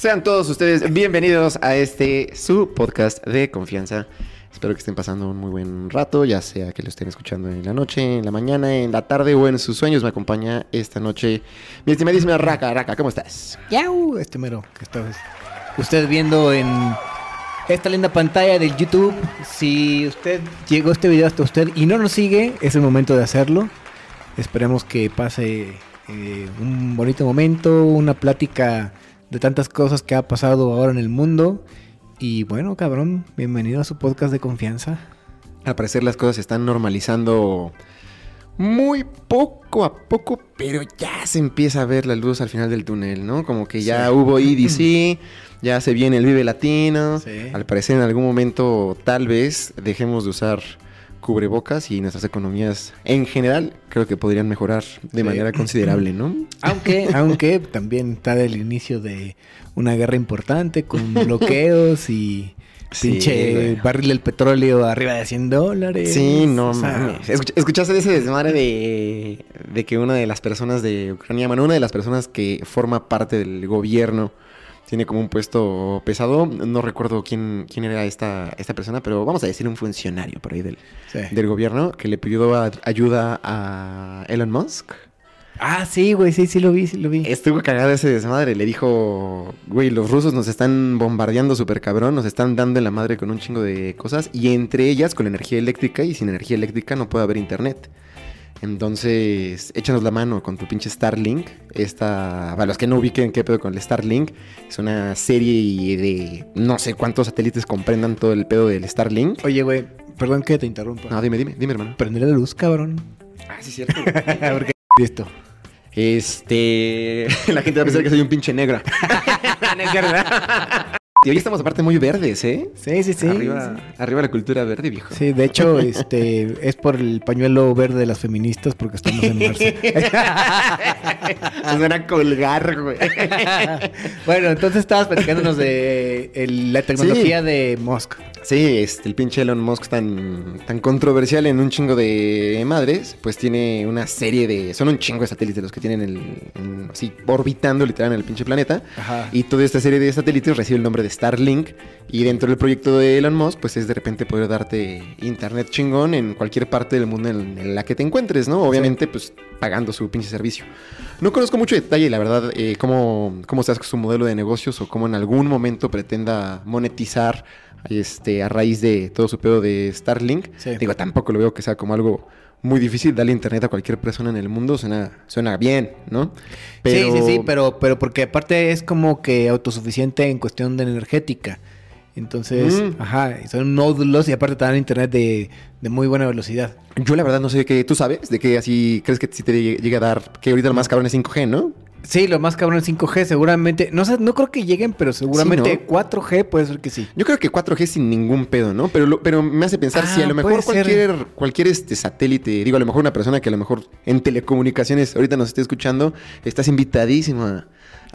Sean todos ustedes bienvenidos a este su podcast de confianza. Espero que estén pasando un muy buen rato, ya sea que lo estén escuchando en la noche, en la mañana, en la tarde o en sus sueños. Me acompaña esta noche mi estimadísima Raka. Raka, ¿cómo estás? Yau, este mero que está usted viendo en esta linda pantalla del YouTube. Si usted llegó este video hasta usted y no nos sigue, es el momento de hacerlo. Esperemos que pase eh, un bonito momento, una plática de tantas cosas que ha pasado ahora en el mundo. Y bueno, cabrón, bienvenido a su podcast de confianza. Al parecer las cosas se están normalizando muy poco a poco, pero ya se empieza a ver la luz al final del túnel, ¿no? Como que ya hubo EDC, ya se viene el Vive Latino. Al parecer en algún momento tal vez dejemos de usar cubrebocas y nuestras economías en general creo que podrían mejorar de manera considerable, ¿no? Aunque, aunque también está el inicio de una guerra importante con bloqueos y pinche barril del petróleo arriba de 100 dólares. Sí, no mames. ¿Escuchaste ese desmadre de, de que una de las personas de Ucrania, bueno, una de las personas que forma parte del gobierno tiene como un puesto pesado. No recuerdo quién, quién era esta, esta persona, pero vamos a decir un funcionario por ahí del, del gobierno que le pidió ayuda a Elon Musk. Ah, sí, güey, sí, sí lo vi, sí lo vi. Estuvo cagado ese desmadre. Le dijo, güey, los rusos nos están bombardeando súper cabrón, nos están dando en la madre con un chingo de cosas, y entre ellas con energía eléctrica, y sin energía eléctrica no puede haber internet. Entonces, échanos la mano con tu pinche Starlink. Esta, para los que no ubiquen qué pedo con el Starlink, es una serie de no sé cuántos satélites comprendan todo el pedo del Starlink. Oye, güey, perdón que te interrumpa. No, dime, dime, dime, hermano. Prender la luz, cabrón. Ah, sí, cierto. A qué esto. Este. La gente va a pensar que soy un pinche negra. Y hoy estamos aparte muy verdes, ¿eh? Sí, sí, sí. Arriba, arriba la cultura verde, viejo. Sí, de hecho, este es por el pañuelo verde de las feministas porque estamos en marzo. Nos van a colgar, güey. bueno, entonces estabas platicándonos de la tecnología de Musk. Sí, este, el pinche Elon Musk tan, tan controversial en un chingo de madres, pues tiene una serie de... Son un chingo de satélites los que tienen el, así orbitando literal en el pinche planeta. Ajá. Y toda esta serie de satélites recibe el nombre de Starlink. Y dentro del proyecto de Elon Musk, pues es de repente poder darte internet chingón en cualquier parte del mundo en, la que te encuentres, ¿no? Obviamente, pues pagando su pinche servicio. No conozco mucho detalle, la verdad, eh, cómo, cómo se hace su modelo de negocios o cómo en algún momento pretenda monetizar este, a raíz de todo su pedo de Starlink. Digo, tampoco lo veo que sea como algo muy difícil darle internet a cualquier persona en el mundo. Suena, suena bien, ¿no? Sí, sí, sí, pero, pero porque aparte es como que autosuficiente en cuestión de energética. Entonces, mm. ajá, son nódulos y aparte te dan internet de, de, muy buena velocidad. Yo la verdad no sé qué tú sabes, de que así crees que si te llega a dar, que ahorita lo más cabrón es 5G, ¿no? Sí, lo más cabrón es 5G, seguramente. No sé, no creo que lleguen, pero seguramente 4G puede ser que sí. Yo creo que 4G sin ningún pedo, ¿no? Pero, pero me hace pensar si a lo ah, mejor cualquier, cualquier este satélite, digo, a lo mejor una persona que a lo mejor en telecomunicaciones ahorita nos esté escuchando, estás invitadísima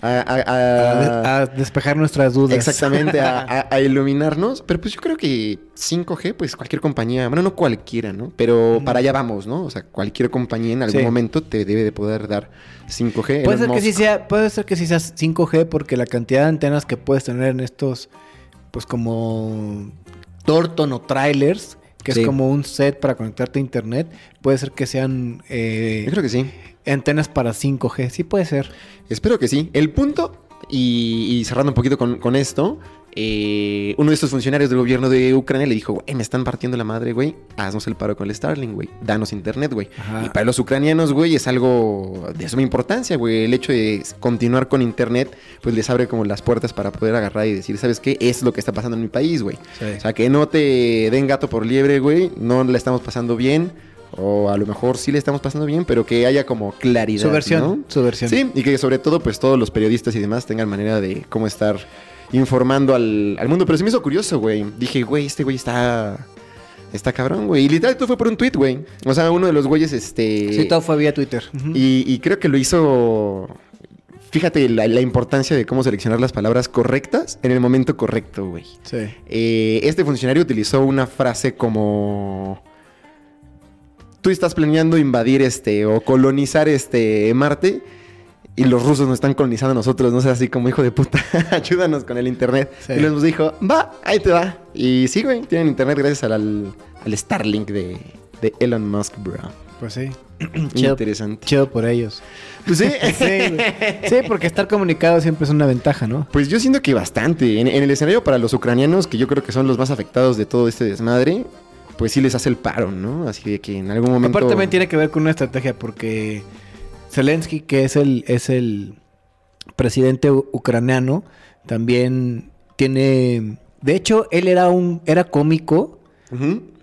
a, despejar nuestras dudas. Exactamente, a, iluminarnos. Pero pues yo creo que 5G, pues cualquier compañía, bueno, no cualquiera, ¿no? Pero para allá vamos, ¿no? O sea, cualquier compañía en algún momento te debe de poder dar 5G. Puede ser, que sí sea, puede ser que sí sea 5G porque la cantidad de antenas que puedes tener en estos, pues como Torton o trailers, que es como un set para conectarte a internet, puede ser que sean... Eh, yo creo que sí antenas para 5G. Sí puede ser. Espero que sí. El punto, y, cerrando un poquito con, esto, eh, uno de estos funcionarios del gobierno de Ucrania le dijo, güey, me están partiendo la madre, güey, haznos el paro con el Starlink, güey, danos internet, güey. Y para los ucranianos, güey, es algo de suma importancia, güey. El hecho de continuar con internet, pues les abre como las puertas para poder agarrar y decir, ¿sabes qué? Es lo que está pasando en mi país, güey. O sea, que no te den gato por liebre, güey, no la estamos pasando bien o a lo mejor sí le estamos pasando bien, pero que haya como claridad. Su versión, su versión. Sí, y que sobre todo pues todos los periodistas y demás tengan manera de cómo estar informando al, mundo. Pero se me hizo curioso, güey. Dije, güey, este güey está... Está cabrón, güey. Y literal todo fue por un tweet, güey. O sea, uno de los güeyes, este... Sí, todo fue vía Twitter. y, creo que lo hizo... Fíjate la, importancia de cómo seleccionar las palabras correctas en el momento correcto, güey. Sí. Eh, este funcionario utilizó una frase como tú estás planeando invadir este o colonizar este Marte y los rusos nos están colonizando a nosotros, no sé, así como hijo de puta, ayúdanos con el internet. Sí. Y nos dijo, va, ahí te va. Y sí, güey, tienen internet gracias al, al, al Starlink de, de Elon Musk, bro. Pues sí. chido, Interesante. chido por ellos. Pues sí. Sí, porque estar comunicado siempre es una ventaja, ¿no? Pues yo siento que bastante. En, en el escenario para los ucranianos, que yo creo que son los más afectados de todo este desmadre, pues sí les hace el paro, ¿no? Así de que en algún momento... Aparte también tiene que ver con una estrategia porque Zelensky, que es el, es el presidente ucraniano, también tiene... De hecho, él era un era cómico.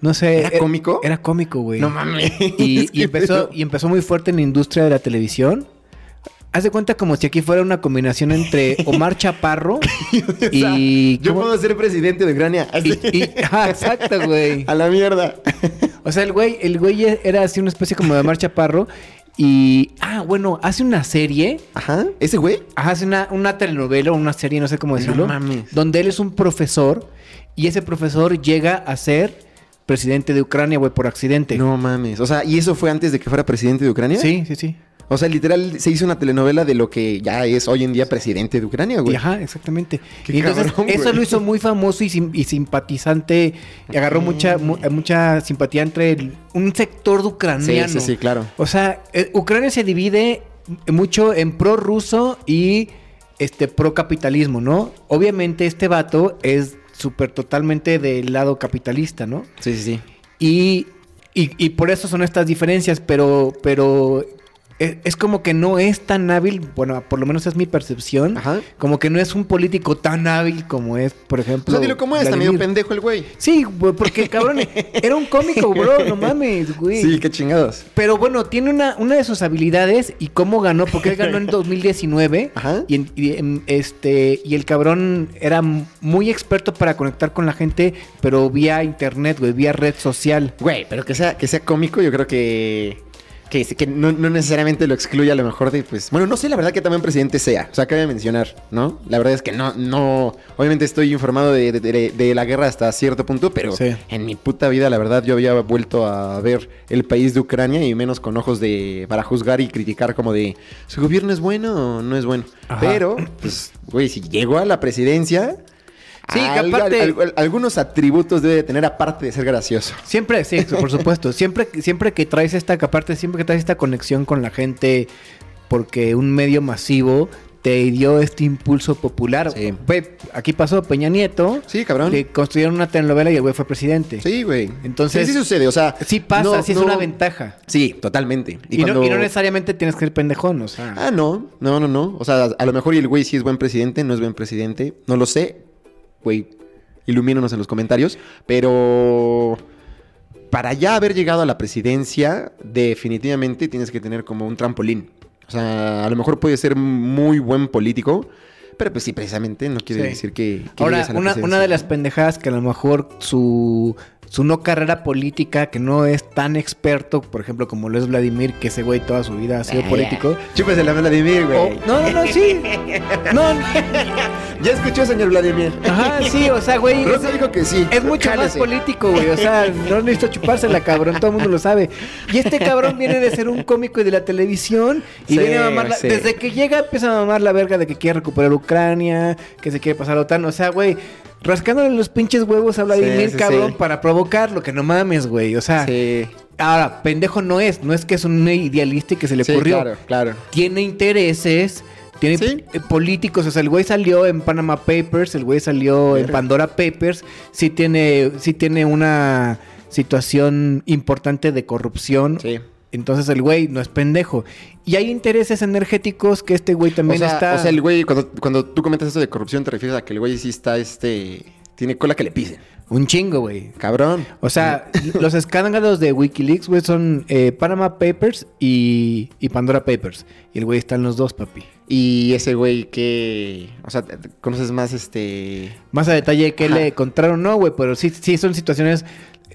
No sé. ¿Era cómico? Era cómico, güey. No mames. Y, empezó, y empezó muy fuerte en la industria de la televisión. Haz de cuenta como si aquí fuera una combinación entre Omar Chaparro O sea, y... Yo puedo ser presidente de Ucrania. Así. Y- y- ajá, exacto, güey. A la mierda. O sea, el güey, el güey era así una especie como de Omar Chaparro. Y... Ah, bueno, hace una serie... Ajá. ¿Ese güey? Ajá, hace una, una telenovela o una serie, no sé cómo decirlo. mames. Donde él es un profesor y ese profesor llega a ser presidente de Ucrania, güey, por accidente. No mames. O sea, ¿y eso fue antes de que fuera presidente de Ucrania? Sí, sí, sí. O sea, literal se hizo una telenovela de lo que ya es hoy en día presidente de Ucrania, güey. ajá, exactamente. Qué y entonces cabrón, eso güey. lo hizo muy famoso y, sim- y simpatizante. Y agarró mucha, mu- eh, mucha simpatía entre el- un sector de Sí, ucraniano. sí, sí, claro. O sea, eh, Ucrania se divide mucho en pro ruso y este pro capitalismo, ¿no? Obviamente este vato es súper totalmente del lado capitalista, ¿no? Sí, sí, sí. Y, y, y por eso son estas diferencias, pero, pero es, es como que no es tan hábil, bueno, por lo menos es mi percepción, Ajá. como que no es un político tan hábil como es, por O ejemplo. sea, dilo como es, está medio pendejo el güey. Sí, porque cabrón, era un cómico, bro, no mames, güey. Sí, qué chingados. Pero bueno, tiene una, una de sus habilidades y cómo ganó, porque él ganó en 2019 Ajá. y, en- y este y el cabrón era muy experto para conectar con la gente, pero vía internet, güey, vía red social. Güey, pero que sea, que sea cómico, yo creo que. Que, que no, no necesariamente lo excluye a lo mejor de, pues. Bueno, no sé la verdad que también presidente sea. O sea, cabe mencionar, ¿no? La verdad es que no, no. Obviamente estoy informado de, de- la guerra hasta cierto punto, pero Sí. en mi puta vida, la verdad, yo había vuelto a ver el país de Ucrania y menos con ojos de. para juzgar y criticar como de. ¿Su gobierno es bueno o no es bueno? Ajá. Pero, pues, güey, si llegó a la presidencia. Sí, que algo- aparte- al- algunos atributos debe de tener aparte de ser gracioso. Siempre, sí, por supuesto. Siempre, siempre que traes esta, que aparte, siempre que traes esta conexión con la gente, porque un medio masivo te dio este impulso popular. Sí. Aquí pasó Peña Nieto. Sí, cabrón. Le construyeron una telenovela y el güey fue presidente. Sí, güey. Entonces- Sí, sí sucede, o sea... Sí pasa, no- sí es una ventaja. Sí, totalmente. Y, no, cuando- y no necesariamente tienes que ser pendejón, o sea. Ah, no, no, no, no. O sea, a lo mejor y el güey sí es buen presidente, no es buen presidente. No lo sé. Güey, ilumínanos en los comentarios. Pero... Para ya haber llegado a la presidencia, definitivamente tienes que tener como un trampolín. O sea, a lo mejor puede ser muy buen político, pero pues sí, precisamente no quiere Sí. decir que... que Ahora, a la una, de las pendejadas que a lo mejor su, su no carrera política, que no es tan experto, por ejemplo, como lo es Vladimir, que ese güey toda su vida ha sido Ah, político. ya. Chúpese la Vladimir, güey. O- no, no, no, sí. No, Ya escuchó, señor Vladimir. ajá, sí, o sea, güey. Rosa es- dijo que sí. Es mucho más político, güey. O sea, no necesito chupársela, cabrón. Todo el mundo lo sabe. Y este cabrón viene de ser un cómico y de la televisión. Y Sí, viene a mamar la- sí. Desde que llega empieza a mamar la verga de que quiere recuperar Ucrania, que se quiere pasar a la OTAN. O sea, güey, rascándole los pinches huevos a Vladimir, Sí, sí, cabrón, sí. para provocarlo. Que no mames, güey. O sea, Sí. ahora, pendejo no es. No es que es un idealista y que se le Sí, ocurrió. claro, claro. Tiene intereses. Tiene Sí. eh, políticos, o sea, el güey salió en Panama Papers, el güey salió en. Pandora Papers, sí tiene, sí tiene una situación importante de corrupción. Sí. Entonces el güey no es pendejo. Y hay intereses energéticos que este güey O también sea, está. o sea, el güey, cuando, cuando tú comentas esto de corrupción, te refieres a que el güey sí está, este... Tiene cola que le pisen. Un chingo, güey. Cabrón. O sea, los escándalos de Wikileaks, güey, son eh, Panama Papers y, y Pandora Papers. Y el güey está en los dos, papi. Y ese güey que... O sea, conoces más, este... Más a detalle que Ajá. le encontraron, no, güey, pero sí, sí son situaciones,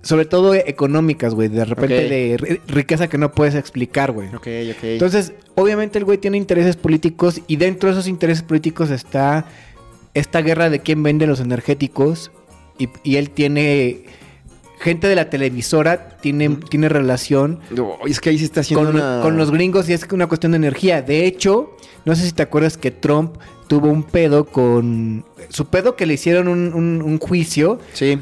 sobre todo económicas, güey, de repente de ri- riqueza que no puedes explicar, güey. Ok, ok. Entonces, obviamente el güey tiene intereses políticos y dentro de esos intereses políticos está esta guerra de quién vende los energéticos y, y él tiene gente de la televisora tiene, tiene relación No, es que ahí se está haciendo con, una... con los gringos y es una cuestión de energía. De hecho, no sé si te acuerdas que Trump tuvo un pedo con... Su pedo que le hicieron un, un- un juicio Sí.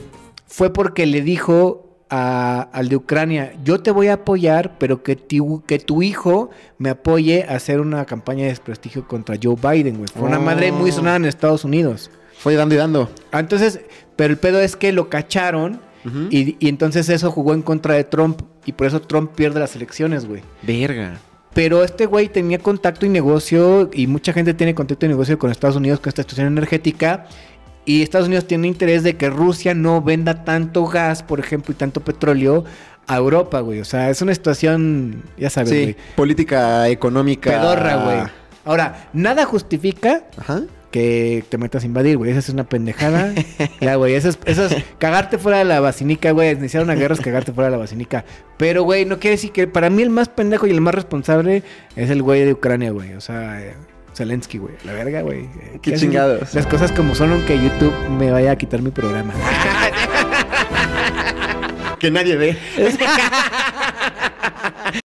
Fue porque le dijo a- al de Ucrania, yo te voy a apoyar, pero que, tu- que tu hijo me apoye a hacer una campaña de desprestigio contra Joe Biden, güey. Fue una Oh. madre muy sonada en Estados Unidos. Fue dando y dando. Ah, Entonces, pero el pedo es que lo cacharon y, y entonces eso jugó en contra de Trump y por eso Trump pierde las elecciones, güey. Verga. Pero este güey tenía contacto y negocio, y mucha gente tiene contacto y negocio con Estados Unidos con esta situación energética. Y Estados Unidos tiene interés de que Rusia no venda tanto gas, por ejemplo, y tanto petróleo a Europa, güey. O sea, es una situación, ya sabes, Sí, güey. política económica. Pedorra, güey. Ahora, nada justifica Ajá. que te metas a invadir, güey. Esa es una pendejada. ya, güey. Eso es, eso es cagarte fuera de la basinica, güey. Iniciar una guerra es cagarte fuera de la basinica. Pero, güey, no quiere decir que para mí el más pendejo y el más responsable es el güey de Ucrania, güey. O sea, Zelensky, güey. La verga, güey. Qué chingados. Las cosas como son, aunque YouTube me vaya a quitar mi programa. Que nadie ve.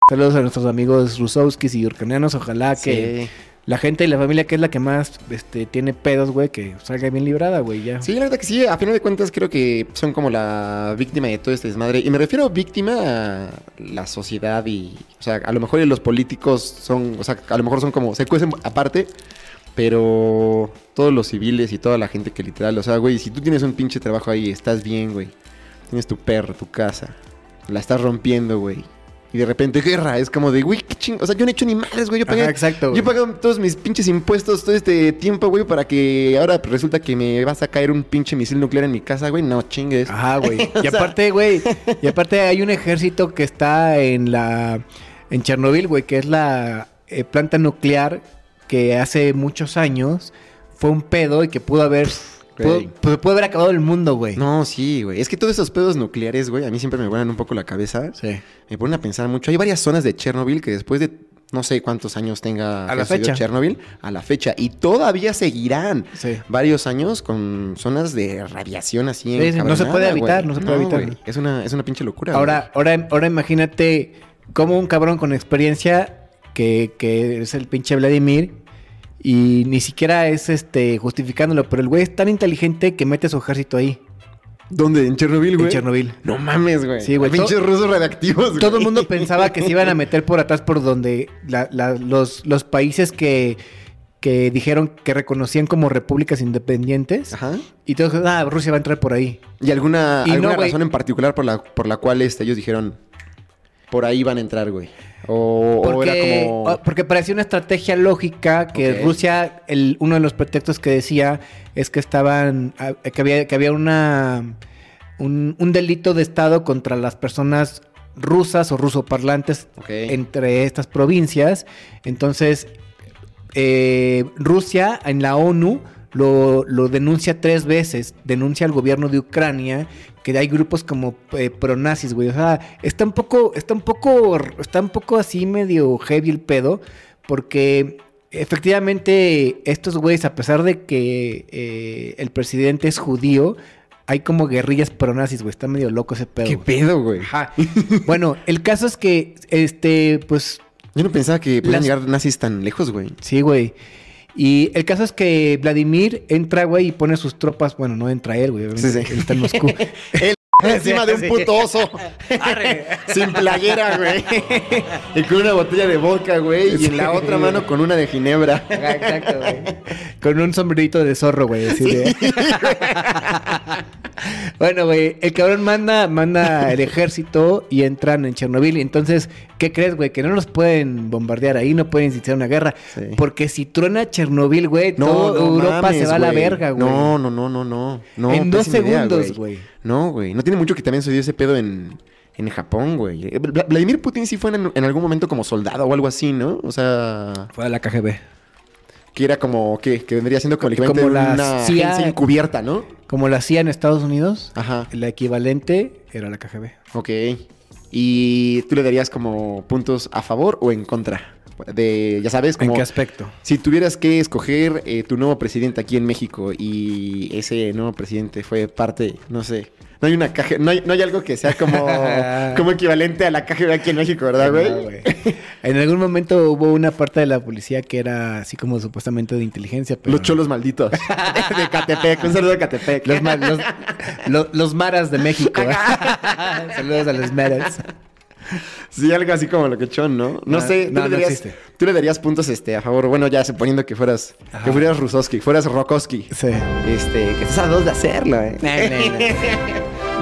Saludos a nuestros amigos rusowskis y ucranianos. Ojalá que Sí. La gente y la familia, que es la que más este, tiene pedos, güey, que salga bien librada, güey. Ya. Sí, la verdad que sí, a final de cuentas creo que son como la víctima de todo este desmadre. Y me refiero víctima a la sociedad y, o sea, a lo mejor los políticos son, o sea, a lo mejor son como, se cuecen aparte, pero todos los civiles y toda la gente que literal, o sea, güey, si tú tienes un pinche trabajo ahí, estás bien, güey, tienes tu perro, tu casa, la estás rompiendo, güey. Y de repente guerra, es como de, güey, qué ching... O sea, yo no he hecho ni madres, güey. Yo pagué, Ajá, exacto, yo güey. pagado todos mis pinches impuestos todo este tiempo, güey, para que ahora resulta que me vas a caer un pinche misil nuclear en mi casa, güey. No chingues. Ajá, güey. Y aparte, güey, y aparte hay un ejército que está en la en Chernobyl, güey, que es la eh, planta nuclear que hace muchos años fue un pedo y que pudo haber pudo- pudo haber acabado el mundo, güey. No, sí, güey. Es que todos esos pedos nucleares, güey, a mí siempre me vuelan un poco la cabeza. Sí. Me ponen a pensar mucho. Hay varias zonas de Chernobyl que después de no sé cuántos años tenga A la fecha. Chernobyl, a la fecha. Y todavía seguirán Sí. varios años con zonas de radiación así Sí, sí, no se puede evitar, no se puede evitar. güey. Es una, es una pinche locura. Ahora, ahora, ahora imagínate cómo un cabrón con experiencia que, que es el pinche Vladimir y ni siquiera es este justificándolo, pero el güey es tan inteligente que mete su ejército ahí. ¿Dónde? ¿En Chernobyl, güey? en Chernobyl. No mames, güey. Sí, güey. Pinches rusos radioactivos, güey. Todo el mundo pensaba que se iban a meter por atrás por donde la- la- los, los países que, que dijeron que reconocían como repúblicas independientes. Ajá. Y todos, ah, Rusia va a entrar por ahí. ¿Y alguna, Y no, alguna güey. razón en particular por la, por la cual este, ellos dijeron por ahí van a entrar, güey? O, o Porque, era como. o- porque parecía una estrategia lógica que. Rusia, el, uno de los pretextos que decía es que estaban, que había, que había una, un, un delito de Estado contra las personas rusas o rusoparlantes entre estas provincias. Entonces, eh, Rusia en la ONU lo, lo denuncia tres veces. Denuncia al gobierno de Ucrania que hay grupos como eh, pronazis, güey. O sea, está un poco, está un poco, está un poco así medio heavy el pedo, porque efectivamente estos güeyes, a pesar de que eh, el presidente es judío, hay como guerrillas pronazis, güey. Está medio loco ese pedo. ¿Qué güey. pedo, güey? Ajá. bueno, el caso es que, este, pues, Yo no pensaba que podían Las- llegar nazis tan lejos, güey. Sí, güey. Y el caso es que Vladimir entra, güey, y pone sus tropas. Bueno, no entra él, güey. Sí, sí. Él está en Moscú. Encima de un puto oso. Sin playera, güey. Y con una botella de vodka, güey. Y en la otra mano con una de ginebra. Ajá, Exacto, güey. Con un sombrerito de zorro, güey. así de- bueno, güey, el cabrón manda, manda el ejército y entran en Chernobyl. Entonces, ¿qué crees, güey? Que no los pueden bombardear ahí, no pueden iniciar una guerra. Sí. Porque si truena Chernobyl, güey, No, toda no Europa se va a la verga, güey. No, no, no, no, no. no en dos segundos, güey. No, güey. No tiene mucho que también sucedió ese pedo en, en Japón, güey. Vla- Vladimir Putin sí fue en, en algún momento como soldado o algo así, ¿no? O sea, Fue a la KGB. Que era como, ¿qué? Que vendría siendo como el Como la una CIA. agencia encubierta, ¿no? Como lo hacía en Estados Unidos, Ajá. la equivalente era la KGB. Ok. ¿Y tú le darías como puntos a favor o en contra? de, ya sabes, como... ¿En qué aspecto? Si tuvieras que escoger eh, tu nuevo presidente aquí en México y ese nuevo presidente fue parte, no sé, no hay una caja, no hay, no hay algo que sea como, como equivalente a la KGB aquí en México, ¿verdad, güey? No, en algún momento hubo una parte de la policía que era así como supuestamente de inteligencia, pero... Los cholos malditos. de Catepec, un saludo de Catepec. Los, los, lo- los maras de México. Saludos a los maras. Sí, algo así como lo que chon, ¿no? No sé, tú, no, le no darías, existe. tú le darías puntos este, a favor, bueno, ya suponiendo que fueras, Ajá. que fueras Rusoski, fueras Rokoski. Sí. Este, que estás a dos de hacerlo, ¿eh?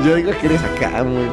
Yo digo que eres acá, güey.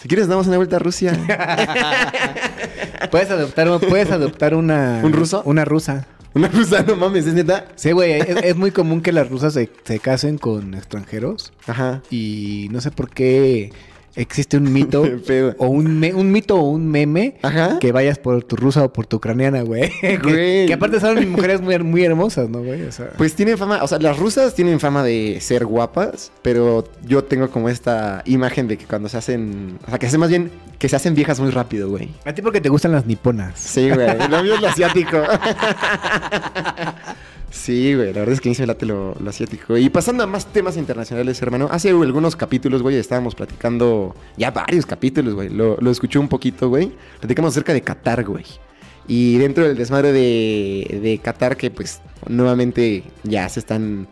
Si quieres, damos una vuelta a Rusia. Puedes adoptar, puedes adoptar una... ¿Un ruso? Una rusa. Una rusa, no mames, ¿es neta? Sí, güey, es, es muy común que las rusas se, se casen con extranjeros Ajá. y no sé por qué existe un mito o un, me- un mito o un meme Ajá. que vayas por tu rusa o por tu ucraniana, güey. que, Güey. que aparte son mujeres muy, muy hermosas, ¿no, güey? O sea, Pues tienen fama, o sea, las rusas tienen fama de ser guapas, pero yo tengo como esta imagen de que cuando se hacen, o sea, que se hacen más bien, que se hacen viejas muy rápido, güey. a ti porque te gustan las niponas. Sí, güey, lo mío es lo asiático. Sí, güey, la verdad es que a mí se me late lo, lo asiático. Y pasando a más temas internacionales, hermano, hace algunos capítulos, güey, estábamos platicando, ya varios capítulos, güey, lo, lo escuché un poquito, güey. Platicamos acerca de Qatar, güey. Y dentro del desmadre de, de Qatar, que pues nuevamente ya se están,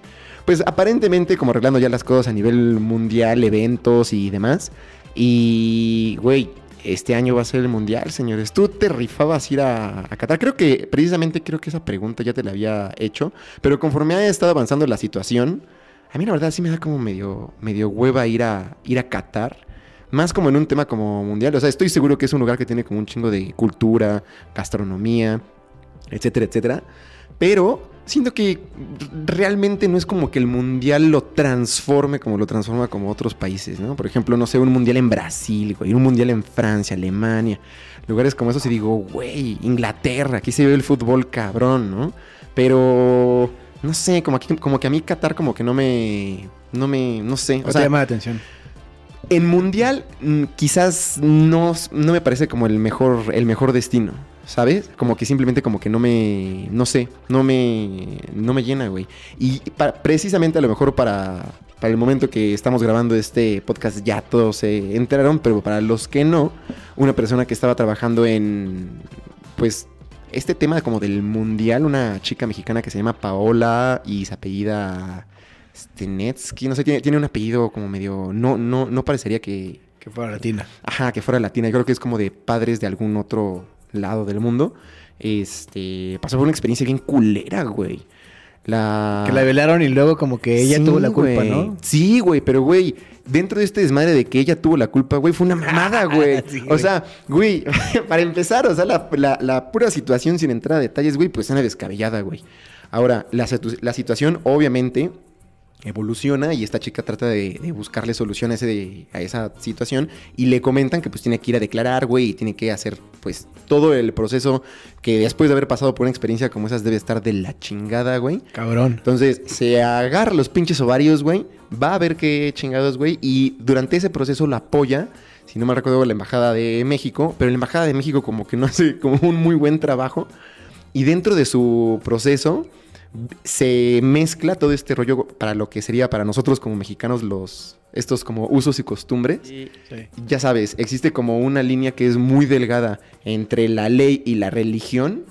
pues aparentemente como arreglando ya las cosas a nivel mundial, eventos y demás. Y, güey, este año va a ser el mundial, señores. ¿Tú te rifabas ir a, a Qatar? Creo que, precisamente, creo que esa pregunta ya te la había hecho. Pero conforme ha estado avanzando la situación, a mí la verdad sí me da como medio, medio hueva ir a, ir a Qatar. Más como en un tema como mundial. O sea, estoy seguro que es un lugar que tiene como un chingo de cultura, gastronomía, etcétera, etcétera. Pero siento que realmente no es como que el mundial lo transforme como lo transforma como otros países, ¿no? Por ejemplo, no sé, un mundial en Brasil, güey, un mundial en Francia, Alemania, lugares como esos y digo, güey, Inglaterra, aquí se ve el fútbol cabrón, ¿no? Pero no sé, como, aquí- como que a mí Qatar como que no me, no me, no sé, O te sea, llama la atención. en mundial mm, quizás no, no me parece como el mejor, el mejor destino, ¿sabes? Como que simplemente como que no me, no sé, no me, no me llena, güey. Y pa- precisamente a lo mejor para, para el momento que estamos grabando este podcast ya todos se enteraron, pero para los que no, una persona que estaba trabajando en, pues, este tema como del mundial, una chica mexicana que se llama Paola y se apellida Stenetsky, no sé, tiene, tiene un apellido como medio, no, no, no parecería que, Que fuera latina. ajá, que fuera latina, yo creo que es como de padres de algún otro lado del mundo. Este, pasó por una experiencia bien culera, güey. La... Que la violaron y luego como que ella Sí, tuvo la culpa, güey. ¿no? Sí, güey, pero güey, dentro de este desmadre de que ella tuvo la culpa, güey, fue una mamada, güey. Sí, o sea, güey, para empezar, o sea, la, la- la pura situación sin entrar a detalles, güey, pues suena descabellada, güey. Ahora, la, la situación, obviamente, evoluciona y esta chica trata de, de buscarle solución a, ese de- a esa situación y le comentan que pues tiene que ir a declarar, güey, y tiene que hacer pues todo el proceso que después de haber pasado por una experiencia como esas debe estar de la chingada, güey. Cabrón. Entonces, se agarra los pinches ovarios, güey. Va a ver qué chingados, güey. Y durante ese proceso la apoya, si no me recuerdo, la Embajada de México. Pero la Embajada de México como que no hace como un muy buen trabajo. Y dentro de su proceso se mezcla todo este rollo para lo que sería para nosotros como mexicanos los... Estos como usos y costumbres. Ya sabes, existe como una línea que es muy delgada entre la ley y la religión.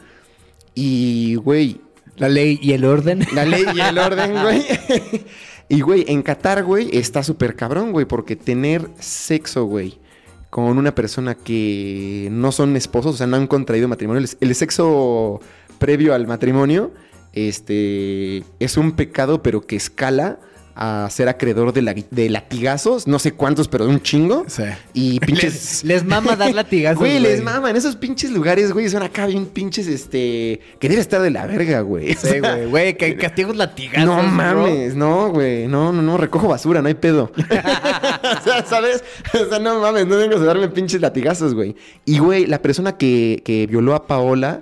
Y, güey, La ley y el orden. la ley y el orden, güey. y, güey, en Qatar, güey, está súper cabrón, güey, porque tener sexo, güey, con una persona que no son esposos, o sea, no han contraído matrimonio, el, el sexo previo al matrimonio, este, es un pecado, pero que escala a ser acreedor de, la- de latigazos, no sé cuántos, pero de un chingo. Sí. Y pinches... Les, les mama dar latigazos. Güey, les maman. Esos pinches lugares, güey, son acá bien pinches, este... Que debe estar de la verga, güey. O Sí, sea, güey. Güey, que castigos latigazos. no bro. mames, no, güey. No, no, no, recojo basura, no hay pedo. o sea, ¿sabes? O sea, no mames, no vengas a darme pinches latigazos, güey. Y, güey, la persona que, que violó a Paola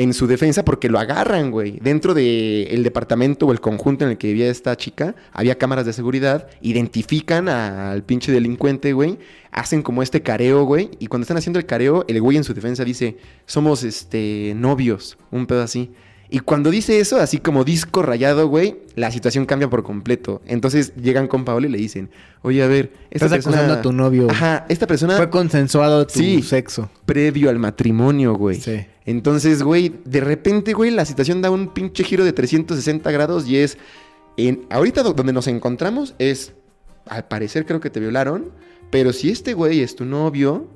en su defensa porque lo agarran, güey. Dentro del departamento o el conjunto en el que vivía esta chica, había cámaras de seguridad, identifican al pinche delincuente, güey, hacen como este careo, güey, y cuando están haciendo el careo, el güey en su defensa dice, somos, este, novios, un pedo así. Y cuando dice eso, así como disco rayado, güey, la situación cambia por completo. Entonces llegan con Paolo y le dicen, oye, a ver, esta Estás persona... acusando a tu novio. Ajá, esta persona... Fue consensuado tu sí, sexo. Previo al matrimonio, güey. Sí. Entonces, güey, de repente, güey, la situación da un pinche giro de 360 grados y es... En, ahorita donde nos encontramos es... Al parecer creo que te violaron, pero si este güey es tu novio,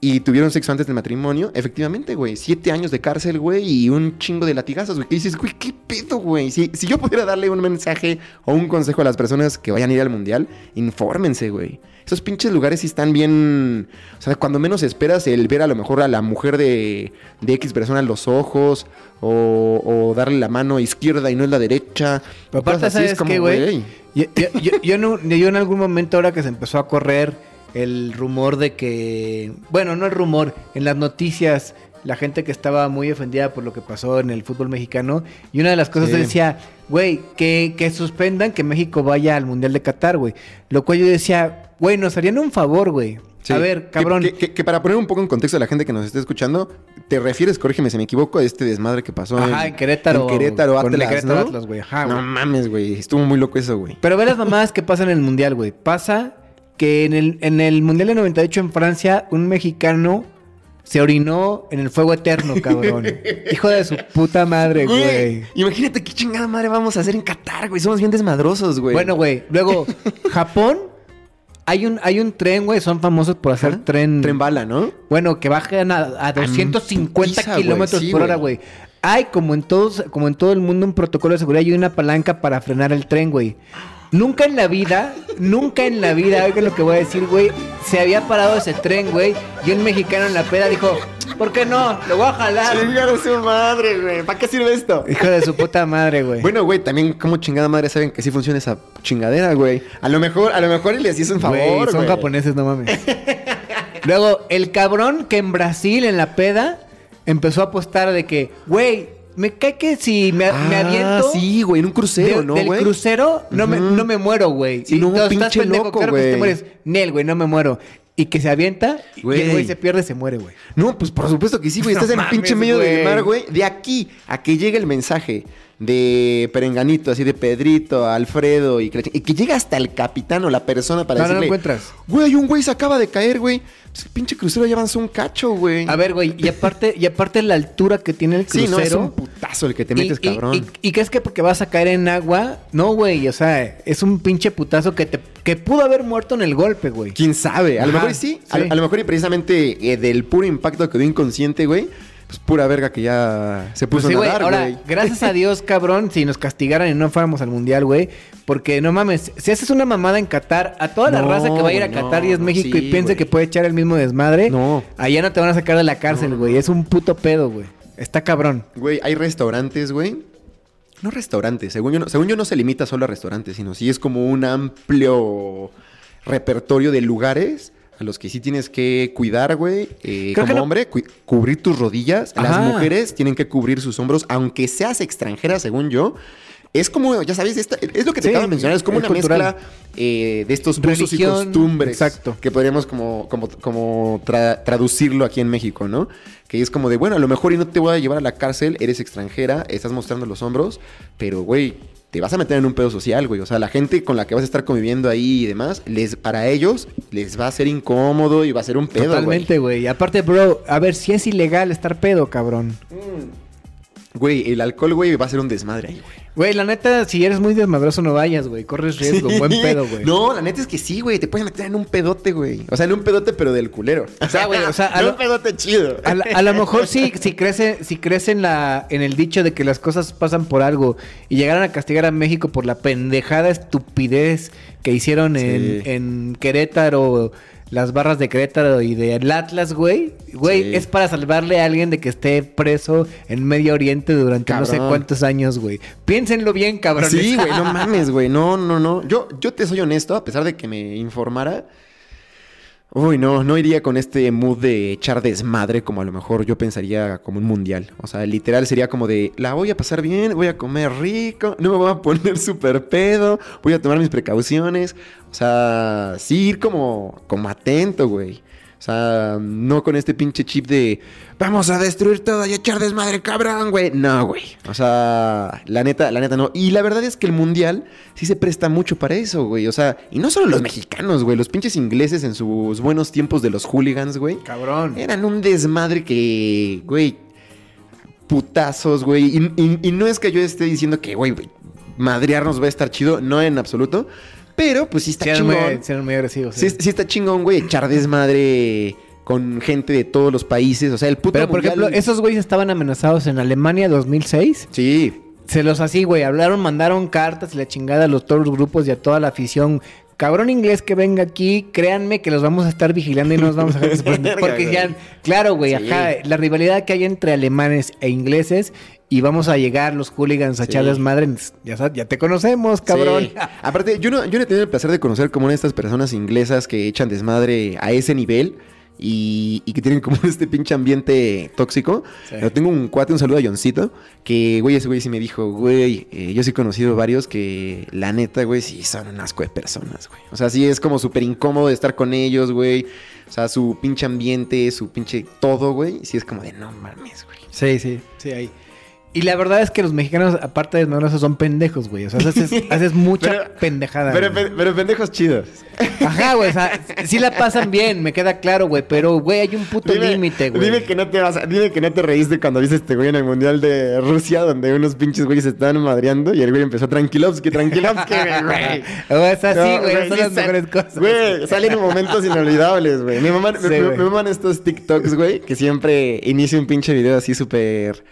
y tuvieron sexo antes del matrimonio, efectivamente, güey, siete años de cárcel, güey, y un chingo de latigazos, güey. ¿Qué dices, güey, qué pedo, güey? Si, si yo pudiera darle un mensaje o un consejo a las personas que vayan a ir al mundial, infórmense, güey. Esos pinches lugares sí están bien. O sea, cuando menos esperas el ver a lo mejor a la mujer de, de X persona en los ojos, o, darle la mano izquierda y no es la derecha. Pero aparte, ¿sabes qué, güey? Yo, yo, yo en algún momento, ahora que se empezó a correr el rumor de que, bueno, no el rumor, en las noticias la gente que estaba muy ofendida por lo que pasó en el fútbol mexicano. Y una de las cosas decía, güey, que, que, suspendan que México vaya al Mundial de Qatar, güey. Lo cual yo decía, güey, nos harían un favor, güey. A ver, cabrón. Que, para poner un poco en contexto a la gente que nos esté escuchando, te refieres, corrígeme si me equivoco, a este desmadre que pasó Ajá, en, Querétaro. En Querétaro, Atlas, ¿no? güey. Ajá, No mames, güey. Estuvo muy loco eso, güey. Pero ve las mamadas que pasan en el Mundial, güey. Pasa que en el, en el Mundial de 98 en Francia, un mexicano se orinó en el fuego eterno, cabrón. Hijo de su puta madre, güey. Imagínate qué chingada madre vamos a hacer en Qatar, güey. Somos bien desmadrosos, güey. Bueno, güey. Luego, Japón. Hay un, hay un tren, güey, son famosos por hacer tren. Tren bala, ¿no? Bueno, que bajan a, a 250 kilómetros por hora, güey. Hay, como en, todos, como en todo el mundo, un protocolo de seguridad y una palanca para frenar el tren, güey. Nunca en la vida, nunca en la vida, oigan lo que voy a decir, güey, se había parado ese tren, güey, y un mexicano en la peda dijo, ¿por qué no? Lo voy a jalar. Chinga de su madre, güey. ¿Para qué sirve esto? Hijo de su puta madre, güey. Bueno, güey, también como chingada madre saben que sí funciona esa chingadera, güey. A lo mejor, a lo mejor les hizo un favor, güey. Son japoneses, no mames. Luego, el cabrón que en Brasil, en la peda, empezó a apostar de que, güey, me cae que si me, ah, aviento. Sí, güey, en un crucero, ¿no, güey? Del crucero no, me, no me muero, güey. Si no, un pinche loco, güey. te mueres. Nel, güey, no me muero. Y que se avienta güey. y el güey se pierde, se muere, güey. No, pues por supuesto que sí, güey. Estás en el pinche medio del mar, güey. De aquí a que llegue el mensaje de Perenganito, así de Pedrito, Alfredo y que, y que llega hasta el capitán o la persona para no, decirle... No, lo encuentras. Güey, un güey se acaba de caer, güey. Pues pinche crucero ya avanzó un cacho, güey. A ver, güey, y aparte, y aparte la altura que tiene el crucero... Sí, no, es un putazo el que te metes, cabrón. Y, y, crees que porque vas a caer en agua? No, güey, o sea, es un pinche putazo que te que pudo haber muerto en el golpe, güey. ¿Quién sabe? A lo mejor sí. A, lo mejor y precisamente eh, del puro impacto quedó inconsciente, güey pues pura verga que ya se puso pues a nadar, güey. Ahora, gracias a Dios, cabrón, si nos castigaran y no fuéramos al mundial, güey. Porque no mames, si haces una mamada en Qatar, a toda la raza que va a ir a Qatar y es México y piense que puede echar el mismo desmadre, no. allá no te van a sacar de la cárcel, güey. Es un puto pedo, güey. Está cabrón. Güey, hay restaurantes, güey. No restaurantes, según yo no, según yo no se limita solo a restaurantes, sino sí es como un amplio repertorio de lugares a los que sí tienes que cuidar, güey. Eh, como hombre, cubrir tus rodillas. Las mujeres tienen que cubrir sus hombros, aunque seas extranjera, según yo. Es como, ya sabes, es lo que te acabo de mencionar, es como una mezcla eh, de estos usos y costumbres. Exacto. Que podríamos como, como, como traducirlo aquí en México, ¿no? Que es como de, bueno, a lo mejor y no te voy a llevar a la cárcel, eres extranjera, estás mostrando los hombros, pero, güey, te vas a meter en un pedo social, güey. O sea, la gente con la que vas a estar conviviendo ahí y demás, les, para ellos les va a ser incómodo y va a ser un pedo, Totalmente, güey. Aparte, bro, a ver, si es ilegal estar pedo, cabrón. Mm. Güey, el alcohol, güey, va a ser un desmadre ahí, güey. Güey, la neta, si eres muy desmadroso, no vayas, güey. Corres riesgo, buen pedo, güey. No, la neta es que sí, güey. Te puedes meter en un pedote, güey. O sea, en un pedote, pero del culero. O sea, güey, o sea, a un pedote chido. A, lo mejor sí, si crece, si crece en la, en el dicho de que las cosas pasan por algo y llegaran a castigar a México por la pendejada estupidez que hicieron en, en Querétaro las barras de Querétaro y del Atlas, güey. Güey, es para salvarle a alguien de que esté preso en Medio Oriente durante no sé cuántos años, güey. Piénsenlo bien, cabrón. Sí, güey, no mames, güey. No, no, no. Yo, yo te soy honesto, a pesar de que me informara. Uy, no, no iría con este mood de echar desmadre como a lo mejor yo pensaría como un mundial. O sea, literal sería como de, la voy a pasar bien, voy a comer rico, no me voy a poner súper pedo, voy a tomar mis precauciones. O sea, sí ir como, como atento, güey. O sea, no con este pinche chip de vamos a destruir todo y echar desmadre, cabrón, güey. No, güey. O sea, la neta, la neta no. Y la verdad es que el mundial sí se presta mucho para eso, güey. O sea, y no solo los mexicanos, güey. Los pinches ingleses en sus buenos tiempos de los hooligans, güey. Cabrón. Eran un desmadre que, güey, putazos, güey. Y, y no es que yo esté diciendo que, güey, madrearnos va a estar chido. No en absoluto. Pero, pues sí está chingón. Muy, muy agresivos. Sí. Sí, está chingón, güey, echar desmadre con gente de todos los países. O sea, el puto Pero, por ejemplo, esos güeyes estaban amenazados en Alemania 2006. Sí. Se los así, güey. Hablaron, mandaron cartas y la chingada a los, todos los grupos y a toda la afición. Cabrón inglés que venga aquí, créanme que los vamos a estar vigilando y no nos vamos a dejar Porque ya, claro, güey, ajá, la rivalidad que hay entre alemanes e ingleses y vamos a llegar los hooligans a sí. echarles madre. Ya, ya te conocemos, cabrón. Sí. Aparte, yo no, yo no he tenido el placer de conocer como una de estas personas inglesas que echan desmadre a ese nivel. Y, y, que tienen como este pinche ambiente tóxico. Sí. Pero tengo un cuate, un saludo a Johncito, que, güey, ese güey sí me dijo, güey, eh, yo sí he conocido varios que, la neta, güey, sí son un asco de personas, güey. O sea, sí es como súper incómodo de estar con ellos, güey. O sea, su pinche ambiente, su pinche todo, güey. Sí es como de, no mames, güey. Sí, sí, sí, ahí. Y la verdad es que los mexicanos, aparte de desmadrosos, son pendejos, güey. O sea, haces, haces mucha pero, pendejada. Pero, pero, pendejos chidos. Ajá, güey. O sea, sí la pasan bien, me queda claro, güey. Pero, güey, hay un puto límite, güey. Dime que no te vas, dime que no te reíste cuando viste este güey en el Mundial de Rusia, donde unos pinches güeyes se estaban madreando y el güey empezó tranquilovski, tranquilovski, güey. O es así, güey. No, son las mejores cosas. Güey, salen momentos inolvidables, güey. Me maman, sí, me, me maman estos TikToks, güey, que siempre inicia un pinche video así súper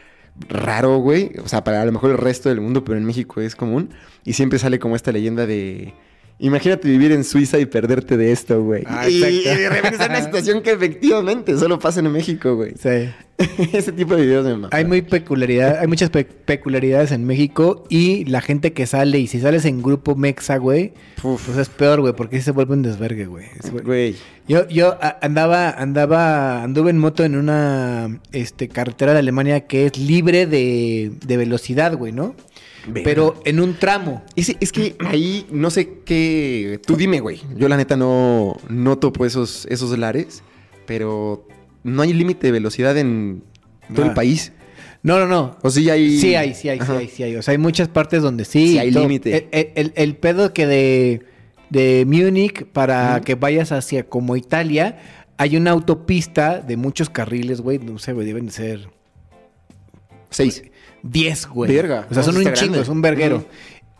raro, güey. O sea, para a lo mejor el resto del mundo, pero en México es común. Y siempre sale como esta leyenda de. Imagínate vivir en Suiza y perderte de esto, güey. Ah, y, y de repente es una situación que efectivamente solo pasa en México, güey. Sí. Ese tipo de videos me matan. Hay muy peculiaridad, hay muchas pe peculiaridades en México y la gente que sale, y si sales en grupo mexa, güey, pues es peor, güey, porque se vuelve un desvergue, güey. Güey. Yo, yo andaba, andaba, anduve en moto en una este, carretera de Alemania que es libre de, de velocidad, güey, ¿no? Venga. Pero en un tramo. Es, es, que ahí no sé qué. Tú dime, güey. Yo la neta no, no topo esos, esos lares, pero no hay límite de velocidad en todo ah. el país. No, no, no. O sí hay. Sí hay, sí hay, sí hay, sí hay. O sea, hay muchas partes donde sí. Sí hay límite. El, el, el, pedo que de, de Múnich para uh -huh. que vayas hacia como Italia, hay una autopista de muchos carriles, güey. No sé, güey, deben ser. Seis. 10, güey. Verga. O sea, no, son un chingo, es un verguero. Uh -huh.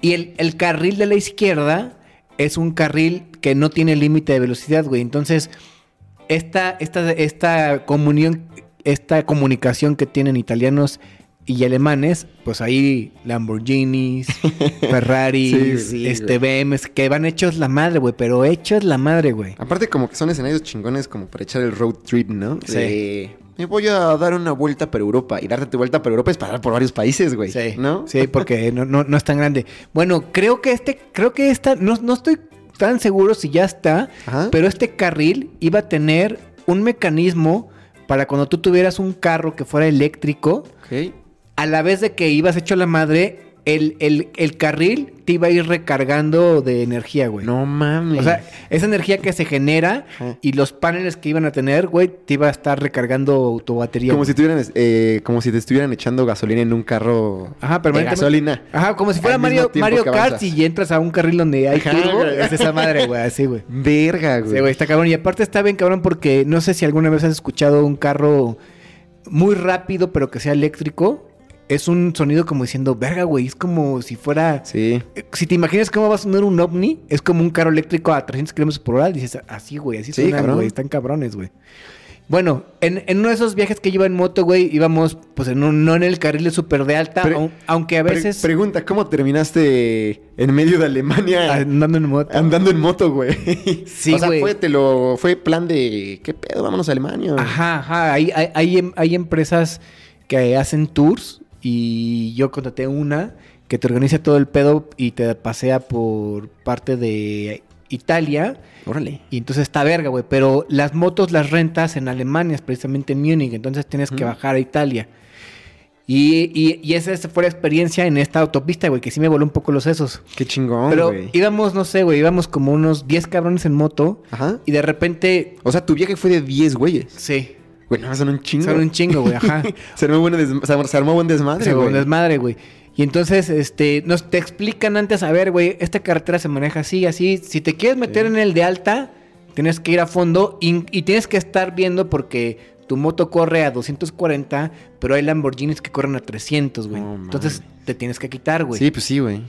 Y el, el, carril de la izquierda es un carril que no tiene límite de velocidad, güey. Entonces, esta, esta, esta comunión, esta comunicación que tienen italianos y alemanes, pues ahí Lamborghinis, Ferraris, sí, sí, este BMs, que van hechos la madre, güey, pero hechos la madre, güey. Aparte como que son escenarios chingones como para echar el road trip, ¿no? Sí. De, me voy a dar una vuelta por Europa. Y darte tu vuelta por Europa es pasar por varios países, güey. Sí. ¿No? Sí, porque no, no, no, es tan grande. Bueno, creo que este, creo que esta, no, no estoy tan seguro si ya está, Ajá. pero este carril iba a tener un mecanismo para cuando tú tuvieras un carro que fuera eléctrico, okay. a la vez de que ibas hecho la madre, el, el, el, carril te iba a ir recargando de energía, güey. No mames. O sea, esa energía que se genera y los paneles que iban a tener, güey, te iba a estar recargando tu batería. Como si, tuvieran, eh, como si te estuvieran echando gasolina en un carro Ajá, de gasolina. Ajá, como si fuera Mario, Mario Kart y entras a un carril donde hay turbo. es esa madre, güey, así, güey. Verga, güey. Sí, güey, está cabrón. Y aparte está bien cabrón porque no sé si alguna vez has escuchado un carro muy rápido, pero que sea eléctrico es un sonido como diciendo, verga, güey, es como si fuera... Sí. Si te imaginas cómo va a sonar un ovni, es como un carro eléctrico a 300 kilómetros por hora, dices, así, güey, así sí, suenan, güey, están cabrones, güey. Bueno, en, en, uno de esos viajes que iba en moto, güey, íbamos, pues, en un, no en el carril de súper de alta, Pre aunque a veces... Pre pregunta, ¿cómo terminaste en medio de Alemania? Andando en moto. Andando en moto, güey. Sí, O sea, güey. fue, te lo, fue plan de, ¿qué pedo? Vámonos a Alemania. Ajá, ajá. Hay, hay, hay, hay empresas que hacen tours y yo contraté una que te organiza todo el pedo y te pasea por parte de Italia. Órale. Y entonces está verga, güey. Pero las motos las rentas en Alemania, precisamente en Múnich. Entonces tienes que bajar a Italia. Y, y, y, esa fue la experiencia en esta autopista, güey, que sí me voló un poco los sesos. Qué chingón, Pero íbamos, no sé, güey, íbamos como unos 10 cabrones en moto. Ajá. Y de repente. O sea, tu viaje fue de 10 güeyes. Sí. Güey, no, son un chingo. Son un chingo, güey, ajá. se, armó buen se armó- buen desmadre, güey. un desmadre, güey. Y entonces, este, nos te explican antes, a ver, güey, esta carretera se maneja así, así. Si te quieres meter en el de alta, tienes que ir a fondo y, y tienes que estar viendo porque tu moto corre a 240, pero hay Lamborghinis que corren a 300, güey. Entonces te tienes que quitar, güey. Sí, pues sí, güey.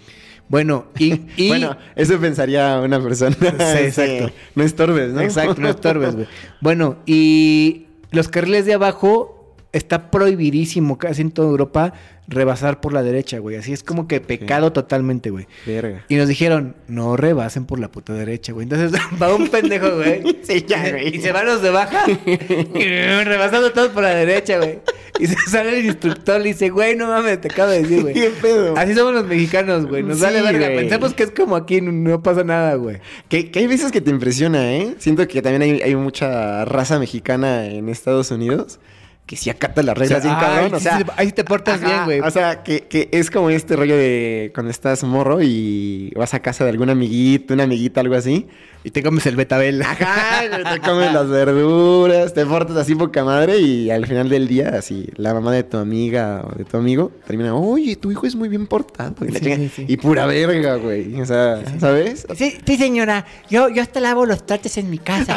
Bueno, y, y- Bueno, eso pensaría una persona. exacto. No estorbes, ¿no? Exacto, no estorbes, güey. Bueno, y los carriles de abajo está prohibidísimo casi en toda Europa rebasar por la derecha, güey. Así es como que pecado totalmente, güey. Verga. Y nos dijeron, no rebasen por la puta derecha, güey. Entonces va un pendejo, güey. Sí, ya, güey. Y se van los de baja, y rebasando todos por la derecha, güey. Y se sale el instructor y dice, güey, no mames, te acabo de decir, güey. ¿Qué pedo? Así somos los mexicanos, güey. Nos Sí, vale verga. güey. Pensamos que es como aquí, no, no pasa nada, güey. Que, que hay veces que te impresiona, ¿eh? Siento que también hay, hay mucha raza mexicana en Estados Unidos que sí acata las reglas bien ay, cabrón. O sí, sea, sí, ahí te portas ajá, bien, güey. O sea, que, que es como este rollo de cuando estás morro y vas a casa de algún amiguito, una amiguita, algo así. Y te comes el betabel. Ajá, te comes las verduras, te portas así poca madre y al final del día, así, la mamá de tu amiga o de tu amigo termina, oye, tu hijo es muy bien portado. Y, Sí, sí, pura verga, güey. O sea, ¿sabes? Sí, sí, señora. Yo, yo hasta lavo los trastes en mi casa.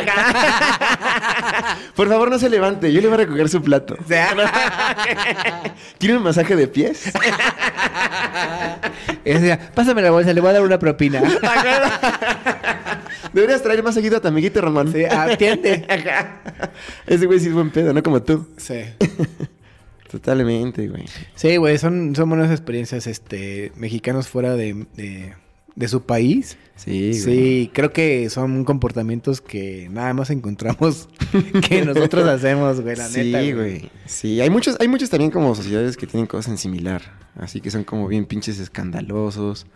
Por favor, no se levante, yo le voy a recoger su plato. ¿Quiere un masaje de pies? Decía, pásame la bolsa, le voy a dar una propina. Deberías traer más seguido a tu amiguito Román. Sí, atiende. Ese güey sí es buen pedo, no como tú. Sí. Totalmente, güey. Sí, güey, son, son buenas experiencias, este, mexicanos fuera de, de, de su país. Sí, güey. Sí, creo que son comportamientos que nada más encontramos que nosotros hacemos, güey, la sí, neta. güey. Sí, hay muchos, hay muchos también como sociedades que tienen cosas en similar. Así que son como bien pinches escandalosos.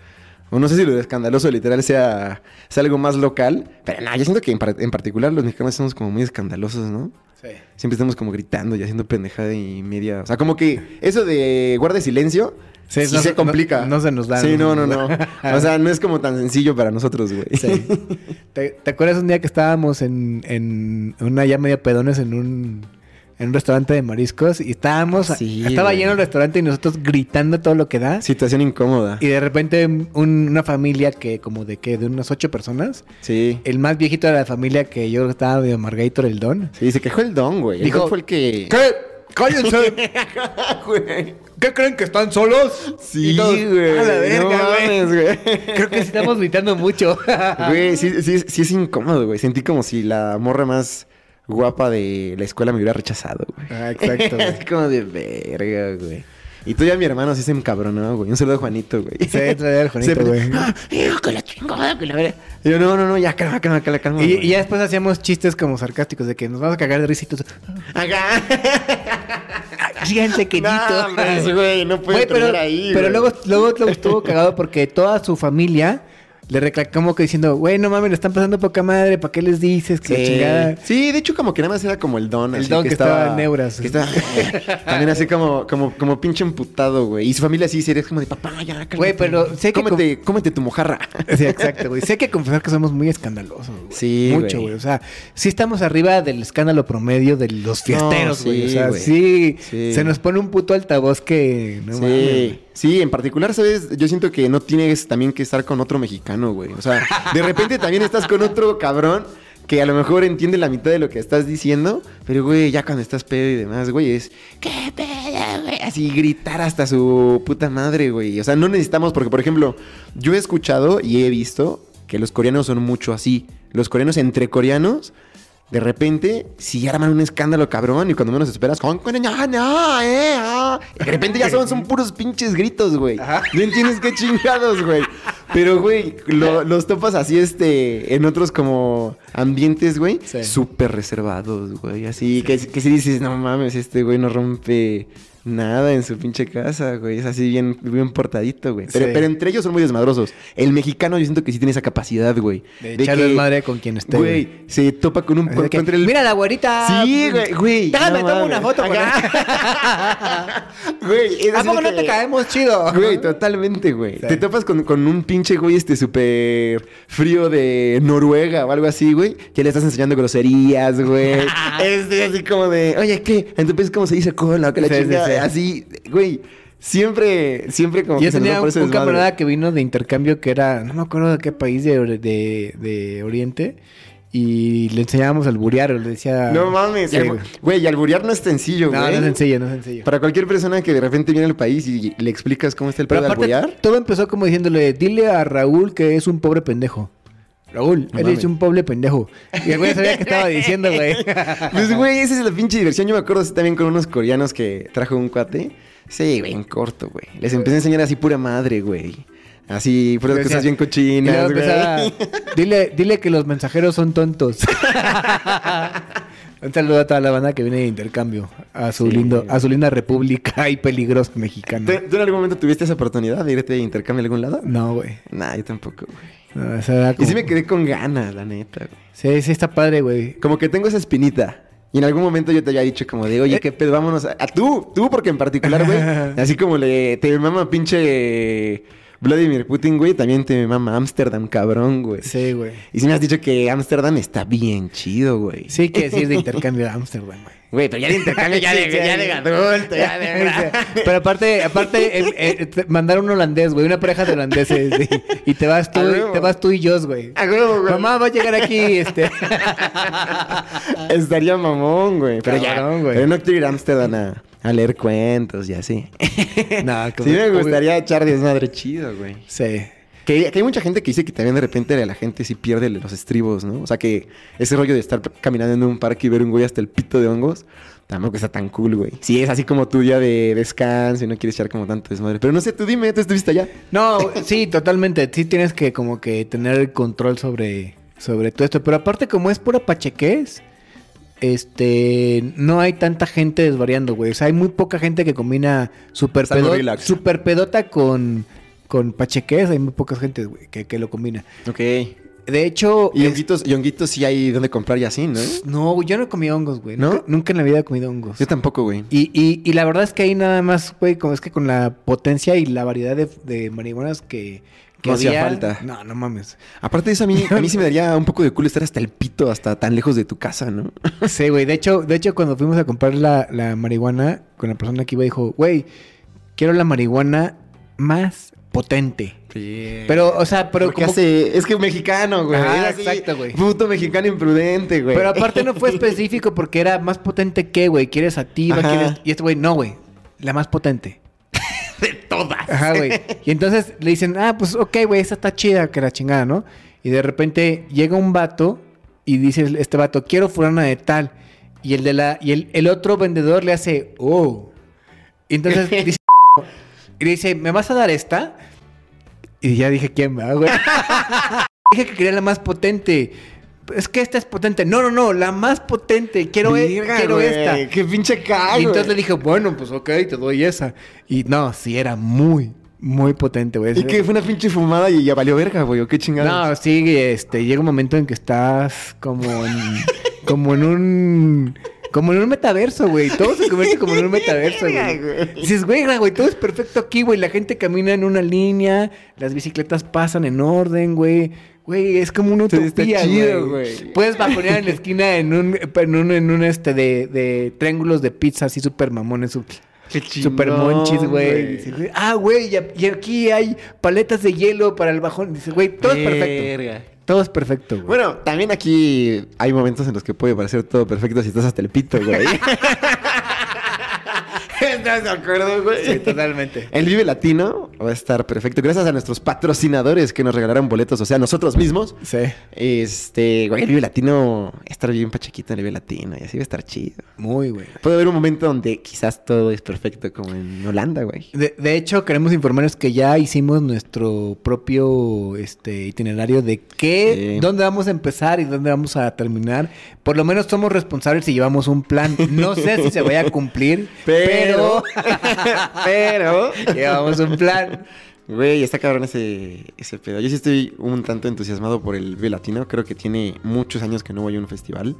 O no sé si lo de escandaloso literal sea, sea algo más local. Pero nada, yo siento que en, par- en particular los mexicanos somos como muy escandalosos, ¿no? Sí. Siempre estamos como gritando y haciendo pendejada y media. O sea, como que eso de guarde silencio. Sí, Sí, no se complica. no- no se nos da, Sí, no no, no. O sea, no es como tan sencillo para nosotros, güey. Sí. ¿Te, te acuerdas un día que estábamos en, en una ya media pedones en un, en un restaurante de mariscos y estábamos, Sí, estaba güey. lleno el restaurante y nosotros gritando todo lo que da? Situación incómoda. Y de repente un- una familia que como de qué, de unas ocho personas, Sí. el más viejito de la familia que yo estaba de Margator el Don. Sí, se quejó el don, güey. El Dijo, don fue el que. ¿Qué? ¡Cállense! güey? ¿Qué creen que están solos? Sí, güey. A la verga, no güey. mames, güey. Creo que sí estamos gritando mucho. Güey, sí, sí, sí es incómodo, güey. Sentí como si la morra más guapa de la escuela me hubiera rechazado, güey. Ah, exacto, güey. Así como de verga, güey. Y tú ya mi hermano sí se encabronó, güey. Un saludo a Juanito, güey. Sí, traía el Juanito, güey. ¡Ah, hijo, que la chingada, que la verga! Y yo, no, no, no, ya, calma, calma, calma, calma. Y, y ya después hacíamos chistes como sarcásticos de que nos vamos a cagar de risitos. Acá. Ríanse, querido. No, güey, no tener ahí, pero güey. luego, luego, luego estuvo cagado porque toda su familia le reclamó que diciendo, güey, no mames, le están pasando poca madre, ¿para qué les dices? Que Sí. chingada. Sí, de hecho como que nada más era como el don. El así don que estaba en neuras. que estaba- también así como, como, como pinche emputado, güey. Y su familia así sería como de papá, ya, cálmate. Güey, pero sé que Cómete, cómete tu mojarra. Sí, exacto, güey. Sé que confesar que somos muy escandalosos, güey. Sí, Mucho, güey. O sea, sí estamos arriba del escándalo promedio de los fiesteros, No, güey. o sea, güey. sí, Sí. Se nos pone un puto altavoz que... No mames, sí, güey. Sí, en particular, ¿sabes? Yo siento que no tienes también que estar con otro mexicano, güey. O sea, de repente también estás con otro cabrón que a lo mejor entiende la mitad de lo que estás diciendo, pero, güey, ya cuando estás pedo y demás, güey, es, ¿qué pedo, güey? Así gritar hasta su puta madre, güey. O sea, no necesitamos, porque, por ejemplo, yo he escuchado y he visto que los coreanos son mucho así. Los coreanos entre coreanos de repente, si arman un escándalo cabrón y cuando menos esperas, eh, ah. De repente ya son, son puros pinches gritos, güey. No entiendes qué chingados, güey. Pero, güey, lo- los topas así, este, en otros como ambientes, güey, Sí. súper reservados, güey. Así que, que si dices, no mames, este güey no rompe Nada en su pinche casa, güey. Es así bien, bien portadito, güey. Pero, Sí. pero entre ellos son muy desmadrosos. El mexicano yo siento que sí tiene esa capacidad, güey. De echarle que, madre con quien esté. Güey, se topa con un... Que, el- Mira la güerita. Sí, güey, güey. Déjame no tomo una foto con. Güey, ¿A poco no que- te caemos chido? Güey, totalmente, güey. Sí. Te topas con, con un pinche güey este súper frío de Noruega o algo así, güey. Que le estás enseñando groserías, güey. es de así como de, oye, ¿qué? En tu país, ¿cómo se dice cola? Que la sí. Así, güey. Siempre, siempre como Yo que se tenía por un, camarada que vino de intercambio que era, no me acuerdo de qué país de, de, de Oriente, y le enseñábamos al buriar, le decía... No mames, güey. y alburear no es sencillo, No, güey. no es sencillo, no es sencillo. Para cualquier persona que de repente viene al país y le explicas cómo está el pedo de alburear. todo empezó como diciéndole, dile a Raúl que es un pobre pendejo. Raúl, No él mames. es un pobre pendejo. Y el güey sabía qué estaba diciendo, güey. Pues, güey, esa es la pinche diversión. Yo me acuerdo así también con unos coreanos que trajo un cuate. Sí, güey, en corto, güey. Les empecé a enseñar así pura madre, güey. Así, puras cosas bien cochinas, güey. dile, dile que los mensajeros son tontos. Un saludo a toda la banda que viene de intercambio a su Sí. lindo, a su linda república y peligrosa mexicana. ¿Tú, tú en algún momento tuviste esa oportunidad de irte de intercambio a algún lado? No, güey. Nah, yo tampoco, güey. No, esa era Y como- sí me quedé con ganas, la neta, güey. Sí, sí está padre, güey. Como que tengo esa espinita. Y en algún momento yo te había dicho como de, oye, Eh. qué pedo, vámonos a... a tú, tú porque en particular, güey. así como le... Te mama pinche Vladimir Putin, güey. También te mama Ámsterdam, cabrón, güey. Sí, güey. Y si me has dicho que Ámsterdam está bien chido, güey. Sí, que decir de intercambio a Ámsterdam, güey. Güey, pero ya de intercambio, ya de, Sí, ya de adulto, ya de. Pero aparte, aparte, mandaron un holandés, güey, una pareja de holandeses, sí. y te vas tú, y- te vas tú y Jos, güey. A huevo, güey. Mamá va a llegar aquí, este. Estaría mamón, güey. Pero ya, Cabrón, güey. Pero no quiero ir a Ámsterdam a, a leer cuentos y así. No, sí me gustaría echar desmadre chido, güey. Sí. Que, que hay mucha gente que dice que también de repente la gente sí pierde los estribos, ¿no? O sea, que ese rollo de estar caminando en un parque y ver un güey hasta el pito de hongos, tampoco está tan cool, güey. Sí, es así como tu día de descanso y no quieres echar como tanto desmadre. Pero no sé, tú dime, ¿tú estuviste allá? No, sí, totalmente. Sí tienes que como que tener el control sobre, sobre todo esto. Pero aparte, como es pura pachequez, este, no hay tanta gente desvariando, güey. O sea, hay muy poca gente que combina super, pedo- super pedota con, con pachequez. Hay muy pocas gente, güey, que, que lo combina. Ok. De hecho... Y es- honguitos, y honguitos sí hay donde comprar y así, ¿no? No, güey, yo no he comido hongos, güey. ¿No? Nunca, nunca en la vida he comido hongos. Yo tampoco, güey. Y, y, y la verdad es que ahí nada más, güey, como es que con la potencia y la variedad de, de marihuanas que, que No hacía falta. No, no mames. Aparte de eso, a mí, a mí sí me daría un poco de culo estar hasta el pito, hasta tan lejos de tu casa, ¿no? Sí, güey. De hecho, de hecho, cuando fuimos a comprar la, la marihuana, con la persona que iba, dijo, güey, quiero la marihuana más potente. Pero, o sea, pero Porque como... hace- es que mexicano, güey. Así, exacto, güey. Puto mexicano imprudente, güey. Pero aparte no fue específico porque era más potente que, güey. ¿Quieres? Ajá. ¿Quieres...? Y este güey, no, güey. La más potente. De todas. Ajá, güey. Y entonces le dicen, ah, pues ok, güey, esa está chida, que la chingada, ¿no? Y de repente llega un vato y dice este vato, quiero fulana de tal. Y el de la, y el, el otro vendedor le hace, oh. Y entonces dice, y le dice, ¿me vas a dar esta? Y ya dije, ¿quién va, güey? dije que quería la más potente. Es que esta es potente. No, no, no, la más potente. Quiero, e- Verga, quiero esta. Qué pinche cago. Y entonces le dije, bueno, pues ok, te doy esa. Y no, sí, era muy, muy potente, güey. Y que fue una pinche fumada y ya valió verga, güey. ¿O qué chingados? No, sí, este, llega un momento en que estás como en, como en un, como en un metaverso, güey. Todo se convierte como en un metaverso, güey. Dices, güey, güey, todo es perfecto aquí, güey. La gente camina en una línea, las bicicletas pasan en orden, güey. Güey, es como una utopía, chido, güey. Puedes bajonear en la esquina en un, en un, en un este de, de triángulos de pizza así súper mamones, Qué Super chingón, monchis, güey. Ah, güey, y, aquí hay paletas de hielo para el bajón. Dice, güey, todo es perfecto. Todo es perfecto, güey. Bueno, también aquí hay momentos en los que puede parecer todo perfecto si estás hasta el pito, güey. ¿Estás de acuerdo, güey? sí, totalmente. El Vive Latino va a estar perfecto. Gracias a nuestros patrocinadores que nos regalaron boletos, o sea, nosotros mismos. Sí. Este, güey, el Vive Latino, estar bien pachequito en el Vive Latino y así va a estar chido. Muy, güey. Puede haber un momento donde quizás todo es perfecto, como en Holanda, güey. De, de hecho, queremos informarles que ya hicimos nuestro propio este, itinerario de qué, Sí. dónde vamos a empezar y dónde vamos a terminar. Por lo menos somos responsables y llevamos un plan. No sé si se vaya a cumplir, pero, Pero- pero, llevamos un plan. güey, está cabrón ese, ese pedo. Yo sí estoy un tanto entusiasmado por el Vive Latino. Creo que tiene muchos años que no voy a un festival.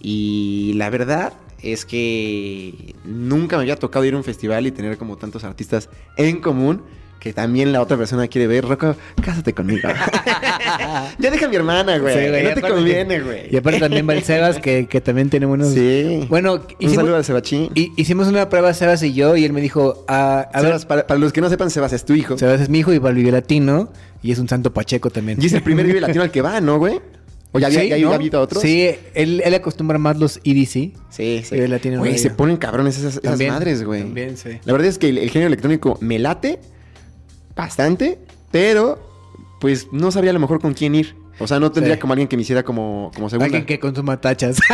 Y la verdad es que nunca me había tocado ir a un festival y tener como tantos artistas en común que también la otra persona quiere ver. Rocco, cásate conmigo. ya deja a mi hermana, güey. Sí, güey, no te aparte- conviene, güey. Y aparte también va el Sebas, que, que también tiene buenos... Sí. Bueno, un hicimos, saludo al Sebachín. hi- hicimos una prueba Sebas y yo y él me dijo, ah, a Sebas, ver, para, para los que no sepan, Sebas es tu hijo. Sebas es mi hijo y va al Vive Latino y es un santo pacheco también. Y es el primer Vive Latino al que va, ¿no, güey? ¿O ya había, Sí, ya ¿no? había otros? Sí, él, él acostumbra más los EDC. Sí, sí. Vive Latino Güey, se ponen cabrones esas, esas También, madres, güey. También, sí. La verdad es que el, el género electrónico me late bastante, pero pues no sabría a lo mejor con quién ir. O sea, no tendría Sí. como alguien que me hiciera como, como segunda. Alguien que consuma tachas.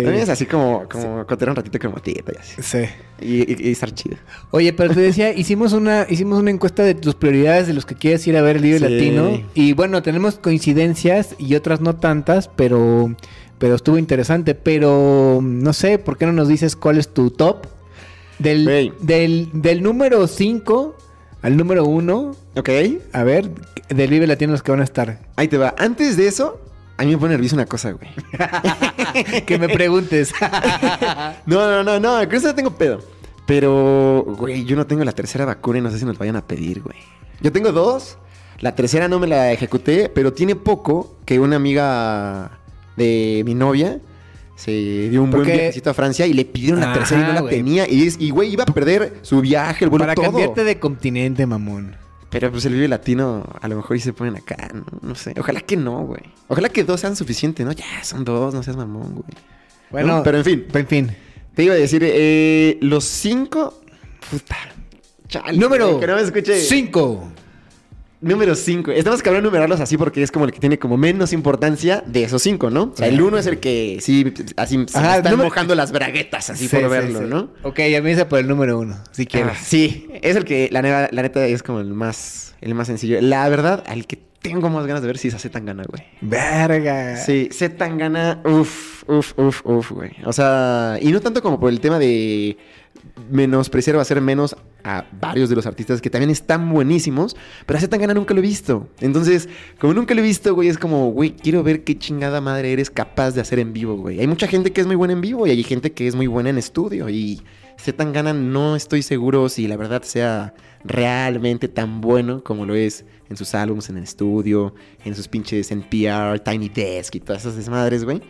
También es así como, como cotear un ratito como tita y así. sí. Y, y- y estar chido. Oye, pero te decía, hicimos una, hicimos una encuesta de tus prioridades de los que quieres ir a ver el Sí. Latino. Y bueno, tenemos coincidencias y otras no tantas, pero, pero estuvo interesante. Pero no sé, ¿por qué no nos dices cuál es tu top? Del, del, del número 5 al número 1. ¿Ok? A ver, del Vive Latino los que van a estar. Ahí te va. Antes de eso, a mí me pone nervioso una cosa, güey. que me preguntes. No, no, no, no, con eso no tengo pedo. Pero, güey, yo no tengo la tercera vacuna y no sé si nos vayan a pedir, güey. Yo tengo dos. La tercera no me la ejecuté, pero tiene poco que una amiga de mi novia se dio un buen viajecito a Francia y le pidieron la Ajá, tercera y no la tenía. Y, es- y, güey, iba a perder su viaje, el vuelo, Para todo. cambiarte de continente, mamón. Pero pues el Vive Latino a lo mejor y se ponen acá, ¿no? No sé. Ojalá que no, güey. Ojalá que dos sean suficientes, ¿no? Ya, son dos, no seas mamón, güey. Bueno, ¿No? Pero en fin. En fin. Te iba a decir, eh, los cinco. Puta. Chale, Número Que no me escuche. 5. Número cinco. Estamos cabrón de numerarlos así porque es como el que tiene como menos importancia de esos cinco, ¿no? O sea, el uno es el que sí, así se me Ajá, están número- mojando las braguetas, así por verlo, ¿no? Ok, ya dice por el número uno, si quieres. Ah, sí, es el que la, neta- la neta es como el más, el más sencillo. La verdad, al que tengo más ganas de ver si es a Zetangana, güey. Verga. Sí, Zetangana, uff, uff, uff, uff, güey. O sea, y no tanto como por el tema de menospreciar o hacer menos a varios de los artistas que también están buenísimos, pero a Zetangana nunca lo he visto. Entonces, como nunca lo he visto, güey, es como, güey, quiero ver qué chingada madre eres capaz de hacer en vivo, güey. Hay mucha gente que es muy buena en vivo y hay gente que es muy buena en estudio y Zetangana no estoy seguro si la verdad sea realmente tan bueno como lo es en sus álbumes, en el estudio, en sus pinches NPR, Tiny Desk y todas esas desmadres, güey.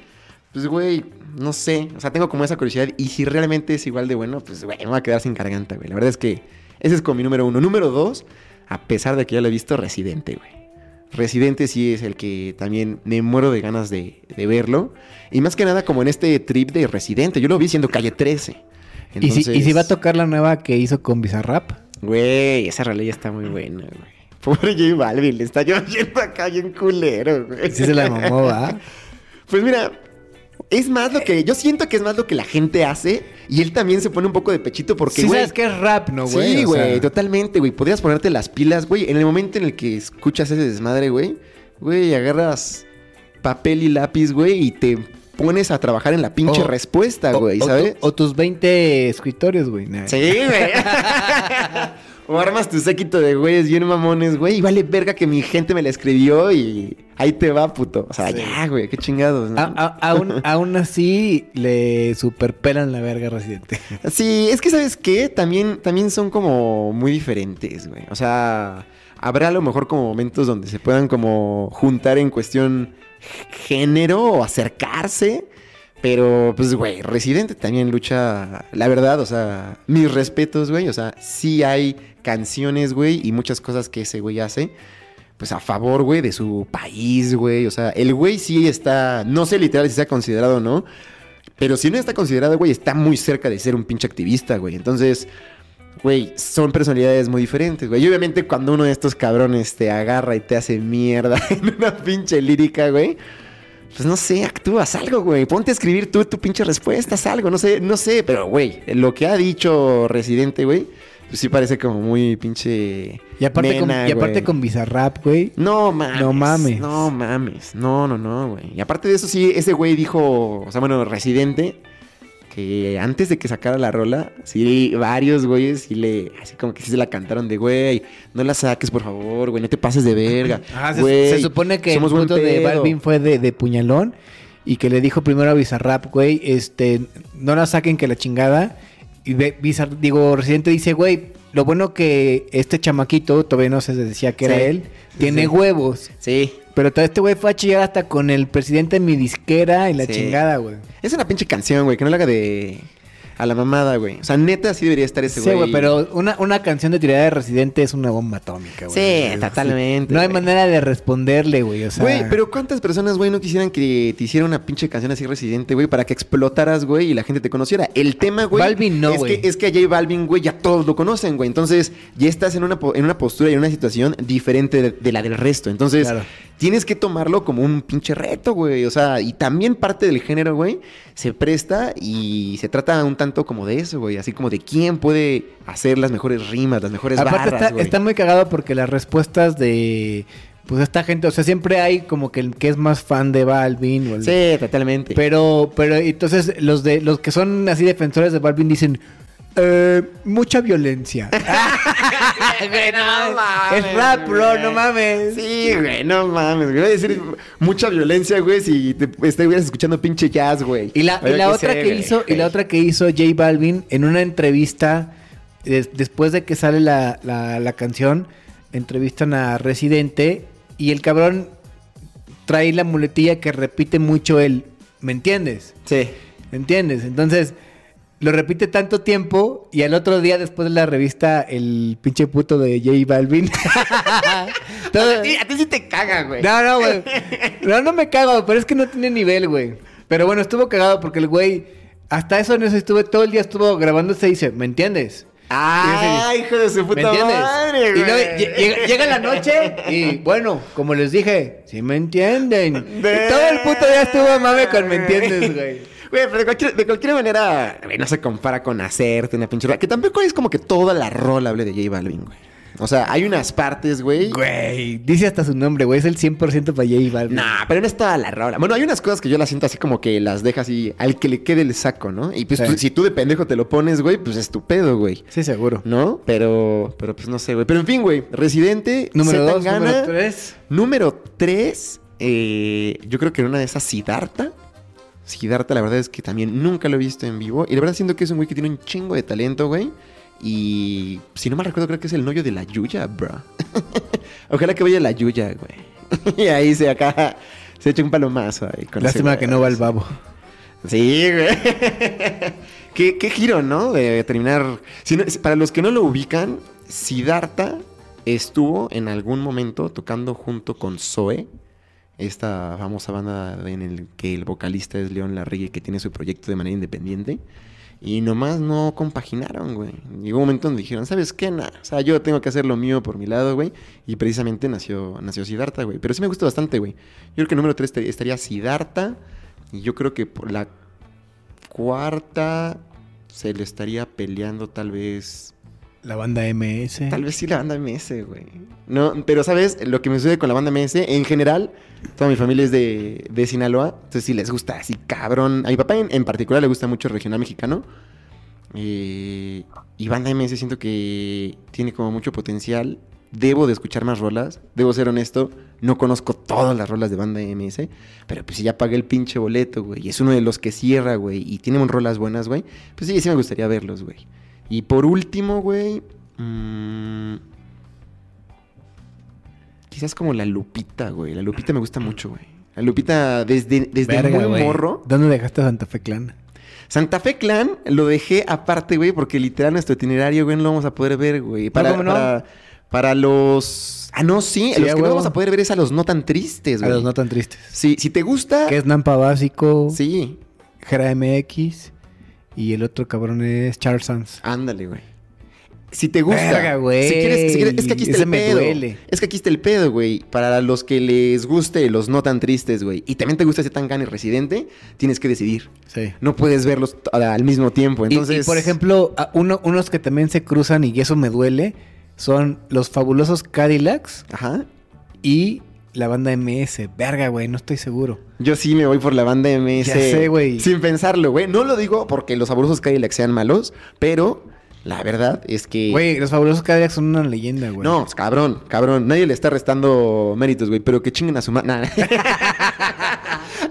Pues, güey, no sé. O sea, tengo como esa curiosidad. Y si realmente es igual de bueno, pues, güey, me voy a quedar sin garganta, güey. La verdad es que ese es como mi número uno. Número dos, a pesar de que ya lo he visto, Residente, güey. Residente sí es el que también me muero de ganas de, de verlo. Y más que nada como en este trip de Residente. Yo lo vi siendo Calle 13. ¿Y, si, y si va a tocar la nueva que hizo con Bizarrap? Güey, esa realidad está muy buena, güey. Pobre J Balvin, le está lloviendo acá bien culero, güey. Sí se la mamó, ¿va? Pues mira, es más lo que. Yo siento que es más lo que la gente hace. Y él también se pone un poco de pechito porque, sí güey. sabes que es rap, ¿no, güey? sí, O güey, sea, totalmente, güey. Podrías ponerte las pilas, güey. En el momento en el que escuchas ese desmadre, güey, güey, agarras papel y lápiz, güey, y te pones a trabajar en la pinche respuesta, güey, o, ¿sabes? tu- o tus 20 escritorios, güey. Nah. Sí, güey. o armas tu séquito de güeyes bien mamones, güey. Y vale verga que mi gente me la escribió y ahí te va, puto. O sea, Sí. ya, güey, qué chingados, ¿no? A- a- aún, aún así le superpelan la verga residente. Sí, es que sabes qué, también, también son como muy diferentes, güey. O sea, habrá a lo mejor como momentos donde se puedan como juntar en cuestión género o acercarse. Pero, pues, güey, Residente también lucha, la verdad, o sea, mis respetos, güey. O sea, sí hay canciones, güey, y muchas cosas que ese güey hace, pues, a favor, güey, de su país, güey. O sea, el güey sí está, no sé literal si está considerado o no, pero si no está considerado, güey, está muy cerca de ser un pinche activista, güey. Entonces, güey, son personalidades muy diferentes, güey. Y obviamente cuando uno de estos cabrones te agarra y te hace mierda en una pinche lírica, güey. Pues no sé, actúas algo, güey. Ponte a escribir tú tu pinche respuestas, algo, no sé, no sé. Pero, güey, lo que ha dicho Residente, güey, pues sí parece como muy pinche. Y aparte, con, y aparte con Bizarrap, güey. No mames. No mames. No mames. No, no, no, güey. Y aparte de eso, sí, ese güey dijo, o sea, bueno, residente, que antes de que sacara la rola, sí, varios güeyes sí le, así como que sí se la cantaron de, güey, no la saques, por favor, güey, no te pases de verga. Se, güey, se supone que el punto de pedo". Balvin fue de, de puñalón y que le dijo primero a Bizarrap, güey, este, no la saquen que la chingada. Y ve- Bizar- digo, Residente dice, güey, lo bueno que este chamaquito, todavía no se decía que era él, sí, tiene sí. huevos. Sí. Pero todo este güey fue a chillar hasta con el presidente de mi disquera y la chingada, güey. Es una pinche canción, güey, que no la haga de a la mamada, güey. O sea, neta sí debería estar ese Sí, güey. güey, pero una, una canción de tirada de Residente es una bomba atómica, güey. Sí, totalmente, No hay güey. manera de responderle, güey. O sea, Güey, pero ¿cuántas personas, güey, no quisieran que te hiciera una pinche canción así residente, güey, para que explotaras, güey, y la gente te conociera? El tema, güey. Balvin no, es güey. que, es que a J Balvin, güey, ya todos lo conocen, güey. Entonces, ya estás en una, en una postura y en una situación diferente de, de la del resto. Entonces, Claro. tienes que tomarlo como un pinche reto, güey. O sea, y también parte del género, güey, se presta y se trata un tanto como de eso, güey. Así como de quién puede hacer las mejores rimas, las mejores Aparte barras, está, muy cagado porque las respuestas de pues esta gente, o sea, siempre hay como que el que es más fan de Balvin o el- Sí, totalmente. pero pero entonces los de los que son así defensores de Balvin dicen eh, mucha violencia. Güey, no mames, es rap, bro, güey. no mames. Sí, güey, no mames. güey. Voy a decir mucha violencia, güey, si te estuvieras escuchando pinche jazz, güey. Y la, y otra sé, que güey. hizo, y la otra que hizo J Balvin en una entrevista, des- después de que sale la, la- la canción, entrevistan a Residente y el cabrón trae la muletilla que repite mucho el ¿me entiendes? Sí. ¿Me entiendes? Entonces, lo repite tanto tiempo y al otro día después de la revista el pinche puto de J Balvin. todo- A ti, a ti sí te caga, güey. no, no, güey. No, no me cago, pero es que no tiene nivel, güey. Pero bueno, estuvo cagado porque el güey, hasta eso eso estuve, todo el día estuvo grabándose y dice, ¿me entiendes? ¡Ay, hijo de su ¿Me puta entiendes? madre, y güey! luego lle- llega, llega la noche y bueno, como les dije, sí me entienden. Y todo el puto día estuvo mame con ¿me entiendes, güey? Güey, pero de cualquier, de cualquier manera, güey, no se compara con hacerte una pinche rola. Que tampoco es como que toda la rola hable de J Balvin, güey. O sea, hay unas partes, güey. Güey, dice hasta su nombre, güey, es el 100% para J Balvin. Nah, pero no es toda la rola. Bueno, hay unas cosas que yo las siento así como que las deja así al que le quede el saco, ¿no? Y pues Sí. tú- si tú de pendejo te lo pones, güey, pues es tu pedo, güey. Sí, seguro. ¿No? Pero, pero pues no sé, güey. Pero en fin, güey. Residente, Número Z 2, Tangana. número 3. Número 3, yo creo que en una de esas, Siddhartha. Siddhartha, la verdad es que también nunca lo he visto en vivo. Y la verdad siento que es un güey que tiene un chingo de talento, güey. Y si no mal recuerdo, creo que es el novio de la Yuya, bro. Ojalá que vaya la Yuya, güey. y ahí se acá se echa un palomazo ahí. con Lástima que no va el babo. Sí, güey. ¿Qué, qué giro, ¿no? De terminar. Si no- si- para los que no lo ubican, Siddhartha estuvo en algún momento tocando junto con Zoe, esta famosa banda en el que el vocalista es León Larregui, que tiene su proyecto de manera independiente. Y nomás no compaginaron, güey. Llegó un momento donde dijeron, ¿sabes qué? Nah, o sea, yo tengo que hacer lo mío por mi lado, güey. Y precisamente nació, nació Siddhartha, güey. Pero sí me gusta bastante, güey. Yo creo que el número 3 estaría Siddhartha. Y yo creo que por la cuarta se le estaría peleando tal vez... La banda MS. Tal vez sí la banda MS, güey. No, pero ¿sabes? Lo que me sucede con la banda MS, en general, toda mi familia es de, de Sinaloa. Entonces sí les gusta así, cabrón. A mi papá en, en particular le gusta mucho el regional mexicano. Eh, y banda MS siento que tiene como mucho potencial. Debo de escuchar más rolas. Debo ser honesto. No conozco todas las rolas de banda MS. Pero pues si ya pagué el pinche boleto, güey. Y es uno de los que cierra, güey. Y tiene rolas buenas, güey. Pues sí, sí me gustaría verlos, güey. Y por último, güey. mm, quizás como la Lupita, güey. La Lupita me gusta mucho, güey. La Lupita desde, desde Verga, muy güey. morro. ¿Dónde dejaste a Santa Fe Clan? Santa Fe Clan lo dejé aparte, güey, porque literal nuestro itinerario, güey, no lo vamos a poder ver, güey. Para, ¿cómo no? para, para los. Ah, no, sí. Sí, los a que no vamos a poder ver es a los no tan tristes, A güey. los no tan tristes. Sí, si te gusta. Que es Nampa Básico, Sí, Jera MX y el otro cabrón es Charles Sands. ándale, güey. Si te gusta. Verga, güey. Si quieres, si quieres- es que aquí está Ese el me pedo. duele. Es que aquí está el pedo, güey. Para los que les guste los no tan tristes, güey. Y también te gusta ese tan y residente, tienes que decidir. Sí. No puedes verlos al mismo tiempo. Entonces. y, por ejemplo, uno- unos que también se cruzan y eso me duele son los fabulosos Cadillacs Ajá. y la banda MS. Verga, güey, no estoy seguro. Yo sí me voy por la banda MS. Ya sé, güey. Sin pensarlo, güey. No lo digo porque los fabulosos Cadillac sean malos, pero la verdad es que. Güey, los fabulosos Cadillacs son una leyenda, güey. No, cabrón, cabrón. Nadie le está restando méritos, güey. Pero que chinguen a su madre.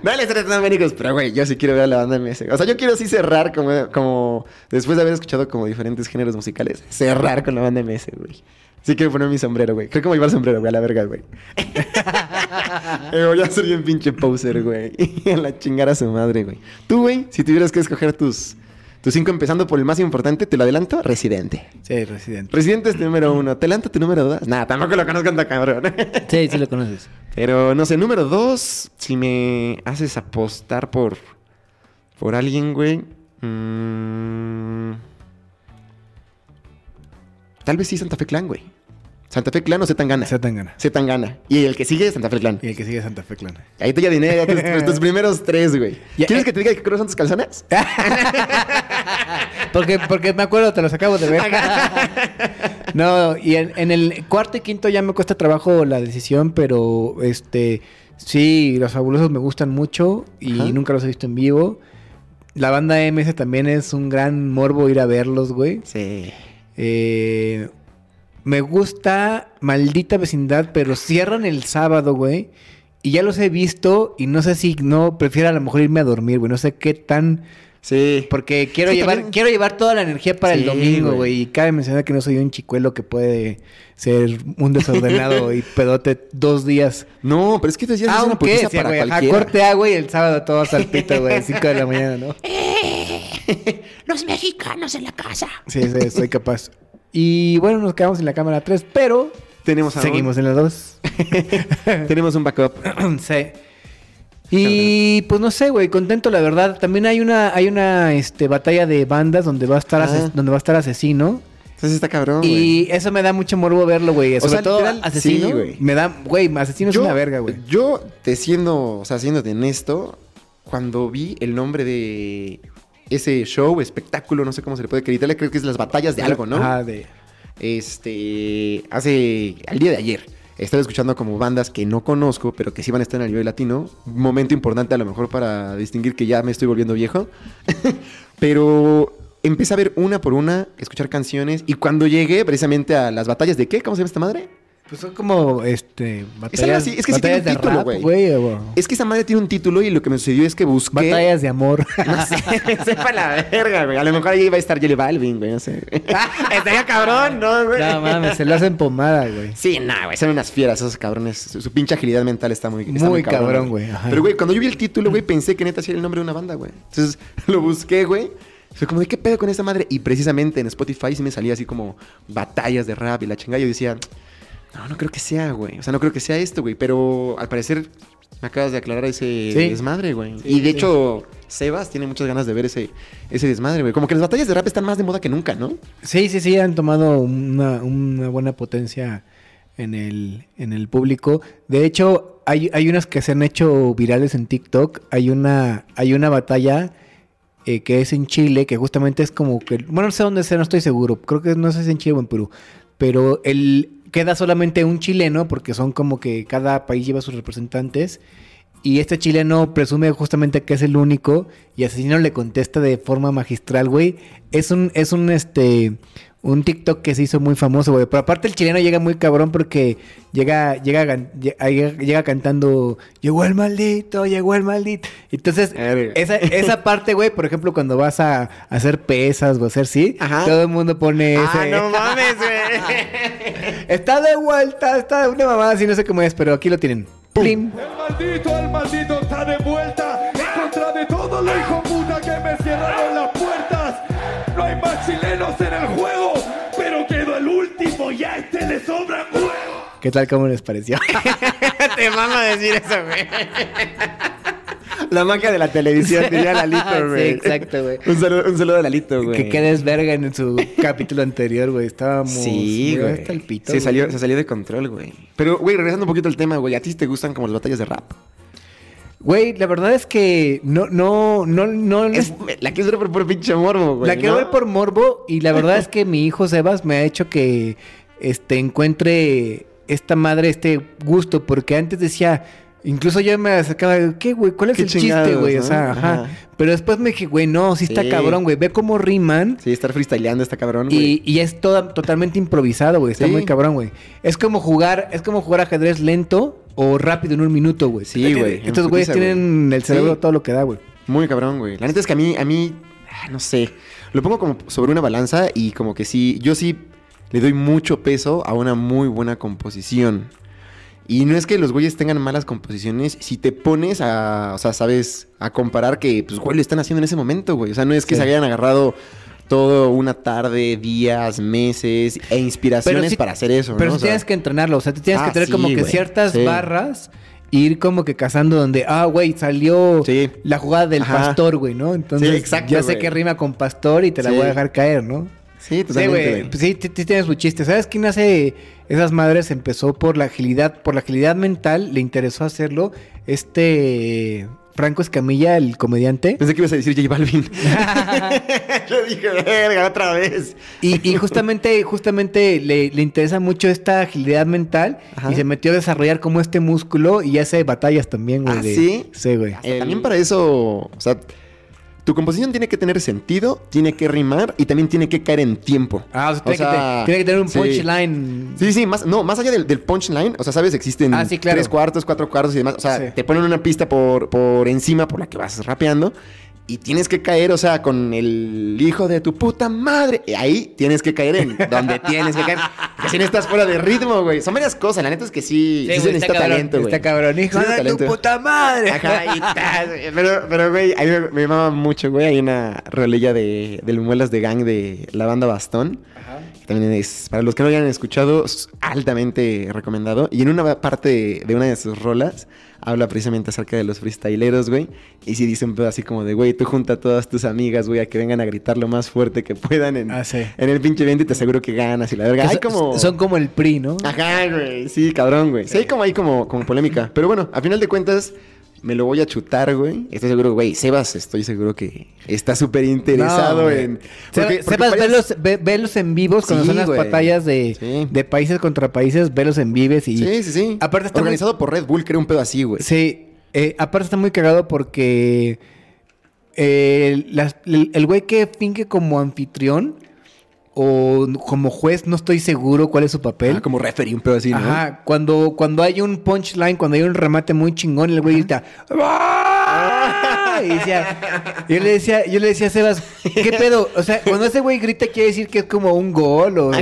Nadie le está restando méritos. Pero, güey, yo sí quiero ver a la banda MS. O sea, yo quiero sí cerrar como, como. Después de haber escuchado como diferentes géneros musicales. Cerrar con la banda MS, güey. Sí quiero poner mi sombrero, güey. Creo que voy a llevar sombrero, güey, a la verga, güey. Eh, voy a ser bien pinche poser, güey. a la chingada a su madre, güey. Tú, güey, si tuvieras que escoger tus, tus cinco empezando por el más importante, te lo adelanto, Residente. Sí, Residente. Residente es tu número uno. ¿Te adelanto tu número dos? Nah, tampoco lo conozco tan cabrón. sí, sí lo conoces. Pero, no sé, número dos, si me haces apostar por, por alguien, güey. Mmm, tal vez sí Santa Fe Clan, güey. Santa Fe Clan o Zetangana. Zetangana. Zetangana. Y el que sigue Santa Fe Clan. Y el que sigue Santa Fe Clan. Ahí te ya dinero, tus, tus, primeros tres, güey. ¿Quieres eh, que te diga qué color son tus calzones? porque, porque me acuerdo, te los acabo de ver. no, y en, en, el cuarto y quinto ya me cuesta trabajo la decisión, pero este sí, los fabulosos me gustan mucho y Ajá. nunca los he visto en vivo. La banda MS también es un gran morbo ir a verlos, güey. Sí. Eh, me gusta Maldita Vecindad, pero cierran el sábado, güey. Y ya los he visto y no sé si no prefiero a lo mejor irme a dormir, güey. No sé qué tan... Sí. Porque quiero, Sí, llevar, también- quiero llevar toda la energía para el domingo, güey. Y cabe mencionar que no soy un chicuelo que puede ser un desordenado y pedote dos días. No, pero es que tú decías es una putiza sí, para ajá, cualquiera. corte agua y el sábado todo salpito, güey. 5 de la mañana, ¿no? Los mexicanos en la casa. Sí, sí, soy capaz. Y bueno, nos quedamos en la cámara 3, pero Tenemos seguimos en la 2. Tenemos un backup. sí. Y pues no sé, güey, contento la verdad. También hay una hay una este batalla de bandas donde va a estar Ah. donde va a estar asesino Entonces está cabrón, y eso me da mucho morbo verlo, güey. Sobre sea, todo literal, asesino. sí, güey. me da, güey, asesino es una verga, güey. Yo, te siendo, o sea, siéndote honesto, cuando vi el nombre de ese show, espectáculo, no sé cómo se le puede acreditar, creo que es las batallas de algo, ¿no? Ajá, de Este, hace, al día de ayer, estaba escuchando como bandas que no conozco, pero que sí van a estar en el nivel latino. Momento importante a lo mejor para distinguir que ya me estoy volviendo viejo. pero empecé a ver una por una, escuchar canciones, y cuando llegué precisamente a las batallas de qué, ¿cómo se llama esta madre? Pues son como este algo batallas, así, es que sí tiene un título, güey. o- Es que esa madre tiene un título y lo que me sucedió es que busqué... batallas de amor. No sé, sepa la verga, güey. A lo mejor ahí iba a estar Jelly Balvin, güey, no sé. Estaría cabrón, ¿no, güey? no mames, se lo hacen pomada, güey. Sí, nah, güey, son unas fieras esos cabrones. Su, su pinche agilidad mental está muy está Muy cabrón, güey. Pero, güey, cuando yo vi el título, güey, pensé que neta sí era el nombre de una banda, güey. Entonces, lo busqué, güey. Fue como, ¿de qué pedo con esa madre? Y precisamente en Spotify sí me salía así como batallas de rap y la chingada. Yo decía, no, no creo que sea, güey. O sea, no creo que sea esto, güey. Pero al parecer me acabas de aclarar ese Sí. desmadre, güey. Sí, y de sí. hecho, Sebas tiene muchas ganas de ver ese, ese desmadre, güey. Como que las batallas de rap están más de moda que nunca, ¿no? Sí, sí, sí, han tomado una, una buena potencia en el, en el público. De hecho, hay, hay unas que se han hecho virales en TikTok. Hay una, hay una batalla eh, que es en Chile, que justamente es como que... Bueno, no sé dónde sea, no estoy seguro. Creo que no sé si es en Chile o en Perú. Pero el, queda solamente un chileno, porque son como que cada país lleva sus representantes. Y este chileno presume justamente que es el único y Asesino le contesta de forma magistral, güey. Es un, es un, este, un TikTok que se hizo muy famoso, güey. Pero aparte el chileno llega muy cabrón porque llega, llega, llega, llega cantando, llegó el maldito, llegó el maldito. Entonces, esa, esa parte, güey, por ejemplo, cuando vas a, a hacer pesas o hacer sí, Ajá. todo el mundo pone Ah, ese. no mames, güey. Está de vuelta, está de una mamada así, no sé cómo es, pero aquí lo tienen. Plim. El maldito, el maldito está de vuelta en contra de todos los hijos puta que me cerraron las puertas. No hay más chilenos en el juego, pero quedó el último y a este le sobran huevos. ¿Qué tal? ¿Cómo les pareció? Te mama decir eso, güey. La magia de la televisión, diría Lalito, Sí, güey. exacto, güey. Un saludo, un saludo a Lalito, güey. que quedes verga en su capítulo anterior, güey. Estábamos. Sí, muy güey. hasta el pito, se, salió, se salió de control, güey. Pero, güey, regresando un poquito al tema, güey. ¿A ti te gustan como las batallas de rap? Güey, la verdad es que no, no, no, no. Es, la quiero ver por, por pinche morbo, güey. la quiero ¿no? ver por morbo y la verdad es que mi hijo Sebas me ha hecho que este encuentre esta madre, este gusto, porque antes decía, incluso yo me acercaba, ¿qué, güey? ¿Cuál es Qué el chiste, güey? O sea, ajá. Ajá. Pero después me dije, güey, no, sí está Sí. cabrón, güey. Ve cómo riman. Sí, estar freestyleando está cabrón, güey. Y, y es toda, totalmente improvisado, güey. Está Sí. muy cabrón, güey. Es como jugar, es como jugar ajedrez lento o rápido en un minuto, güey. Sí, güey, Estos güeyes tienen el cerebro Sí. todo lo que da, güey. Muy cabrón, güey. La neta es que a mí, a mí, ah, no sé, lo pongo como sobre una balanza y como que sí, yo sí le doy mucho peso a una muy buena composición. Y no es que los güeyes tengan malas composiciones, si te pones a, o sea, sabes, a comparar que, pues, güey, lo están haciendo en ese momento, güey. O sea, no es que Sí. se hayan agarrado todo una tarde, días, meses e inspiraciones para hacer eso, Pero ¿no? sí O sea, tienes que entrenarlo. O sea, te tienes Ah, que tener como que güey. ciertas Sí. barras. e Ir como que cazando donde, ah, güey, salió Sí. la jugada del Ajá. pastor, güey, ¿no? Entonces, Sí, exacto, ya sé que rima con pastor y te la Sí. voy a dejar caer, ¿no? Sí, Sí, totalmente. güey. güey. Sí, sí, sí tiene su chiste. ¿Sabes quién hace esas madres? Empezó por la agilidad, por la agilidad mental, le interesó hacerlo. Este Franco Escamilla, el comediante. Pensé que ibas a decir J Balvin. Yo dije, verga, otra vez. Y, y justamente, justamente le, le interesa mucho esta agilidad mental Ajá. y se metió a desarrollar como este músculo y hace batallas también, güey. ¿Ah, de- sí? Sí, güey. También para eso, o sea, tu composición tiene que tener sentido, tiene que rimar y también tiene que caer en tiempo. Ah, o sea, O tiene, que, sea, te- tiene que tener un sí. punchline. Sí, sí, más, no, más allá del, del punchline, o sea, sabes, existen Ah, sí, claro. tres cuartos, cuatro cuartos y demás. O sea, Sí. te ponen una pista por, por encima por la que vas rapeando y tienes que caer, o sea, con el hijo de tu puta madre. Y ahí tienes que caer en donde tienes que caer. Porque si no estás fuera de ritmo, güey. Son varias cosas, la neta es que sí, sí, se güey, necesita cabrón, talento, güey. Está cabrón, hijo Sí, de tu puta madre. Ajá, y pero, pero, güey, a mí me, me mama mucho, güey. Hay una rolilla de, del Muelas de Gang de la banda Bastón. que También es, para los que no lo hayan escuchado, es altamente recomendado. Y en una parte de una de sus rolas, habla precisamente acerca de los freestyleros, güey. Y sí dice un pedo así como de, güey, tú junta a todas tus amigas, güey, a que vengan a gritar lo más fuerte que puedan en, Ah, sí. en el pinche evento y te aseguro que ganas y la verga. Hay son- como... Son como el PRI, ¿no? Ajá, güey. Sí, cabrón, güey. Sí, hay como, hay como, como polémica. Pero bueno, a final de cuentas, me lo voy a chutar, güey. Estoy seguro, güey. Sebas, estoy seguro que está súper interesado No, en. Porque- porque Sebas, varias- velos, ve- velos en vivos cuando Sí, son las güey. batallas de, Sí. de países contra países, velos en vives y... Sí, sí, sí. Aparte está muy- Organizado por Red Bull, creo un pedo así, güey. Sí, eh, aparte está muy cagado porque eh, las- el el güey que finge como anfitrión o como juez, no estoy seguro cuál es su papel. Ah, como referee, un pedo así, ¿no? Ajá, cuando, cuando hay un punchline, cuando hay un remate muy chingón, el güey grita "¡Ah!" y decía, yo le decía, yo le decía a Sebas, ¿qué pedo? O sea, cuando ese güey grita quiere decir que es como un gol o.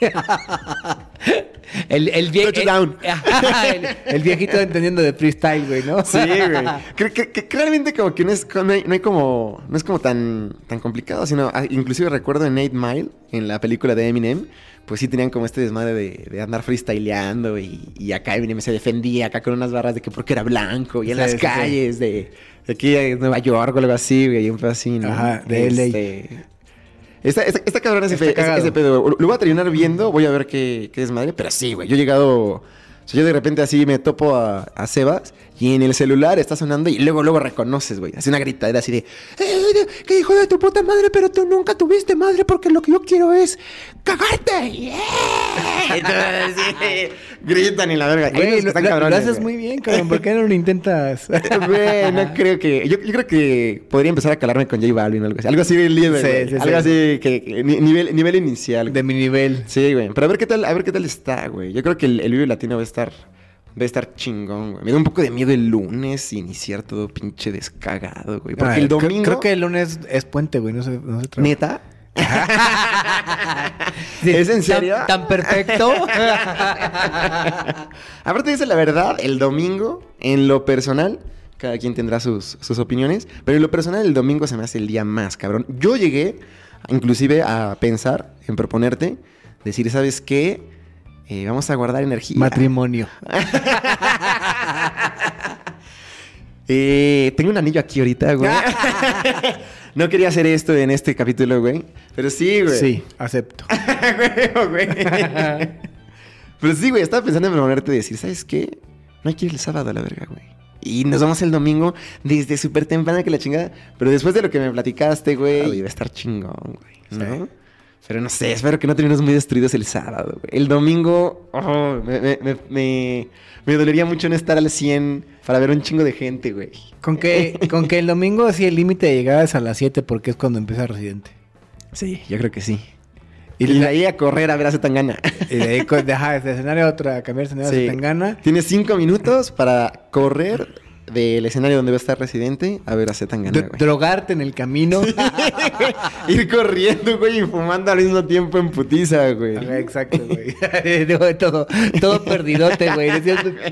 el, el, vie- el- viejito entendiendo de freestyle, güey, ¿no? Sí, güey. Creo que, que- realmente como que no es, no hay, no hay como... No es como tan, tan complicado, sino... ah, Inclusive recuerdo en 8 Mile, en la película de Eminem, pues sí tenían como este desmadre de, de andar freestyleando y, y acá Eminem se defendía acá con unas barras de que porque era blanco y en Sí, las sí, sí. calles de, de aquí de Nueva York o algo así, güey, y un pedo así, ¿no? Ajá, de LA. Este, Esta, esta, esta cabrona ese, pe- ese- ese pedo. Lo voy a terminar viendo, voy a ver qué, qué desmadre. Pero sí, güey. Yo he llegado. O sea, yo de repente así me topo a, a Sebas y en el celular está sonando y luego, luego reconoces, güey. Hace una gritadera así de. "Eh, ¡Qué hijo de tu puta madre! Pero tú nunca tuviste madre porque lo que yo quiero es cagarte. ¡Yeah! Entonces, sí, gritan y la verga. Güey, que lo, están lo- lo cabrones, haces güey. muy bien, cabrón. ¿Por qué no lo intentas? Güey, no creo que. Yo, yo creo que podría empezar a calarme con J Balvin o algo así. Algo así de líder, Sí, sí, Algo sí. así que. que ni- nivel, nivel inicial. güey. De mi nivel. Sí, güey. Pero a ver qué tal, a ver qué tal está, güey. Yo creo que el, el Vive Latino va a estar. Va a estar chingón, güey. Me da un poco de miedo el lunes iniciar todo pinche descagado, güey. Porque Ay, el domingo. Creo, que el lunes es puente, güey. No se, no se trabaja. ¿Neta? Sí, ¿Es en tan- serio? Tan, perfecto. Aparte dice la verdad, el domingo, en lo personal, cada quien tendrá sus, sus opiniones, pero en lo personal el domingo se me hace el día más, cabrón. Yo llegué, inclusive, a pensar en proponerte, decir, ¿sabes qué? Eh, vamos a guardar energía. Matrimonio. Eh, tengo un anillo aquí ahorita, güey. no quería hacer esto en este capítulo, güey. Pero sí, güey. Sí, acepto. Güey, güey. Pero sí, güey, estaba pensando en proponerte decir, ¿sabes qué? No hay que ir el sábado a la verga, güey. Y nos vamos el domingo desde súper temprano que la chingada. Pero después de lo que me platicaste, güey, iba a estar chingón, güey. ¿no? Pero no sé, espero que no terminemos muy destruidos el sábado, güey. El domingo, oh, me, me, me, dolería mucho no estar al 100 para ver un chingo de gente, güey. Con que, con que el domingo así el límite de llegada es a las 7 porque es cuando empieza Residente. Sí, yo creo que sí. Y Y de ahí a correr a ver a Zetangana. Y de ahí co- de, ajá, de escenario a otro, a cambiar de escenario Sí. a Zetangana. Tienes cinco minutos para correr del escenario donde va a estar Residente a ver a Zetangana, güey. drogarte en el camino. Ir corriendo, güey, y fumando al mismo tiempo en putiza, güey. Ajá, exacto, güey. Todo, todo perdidote, güey.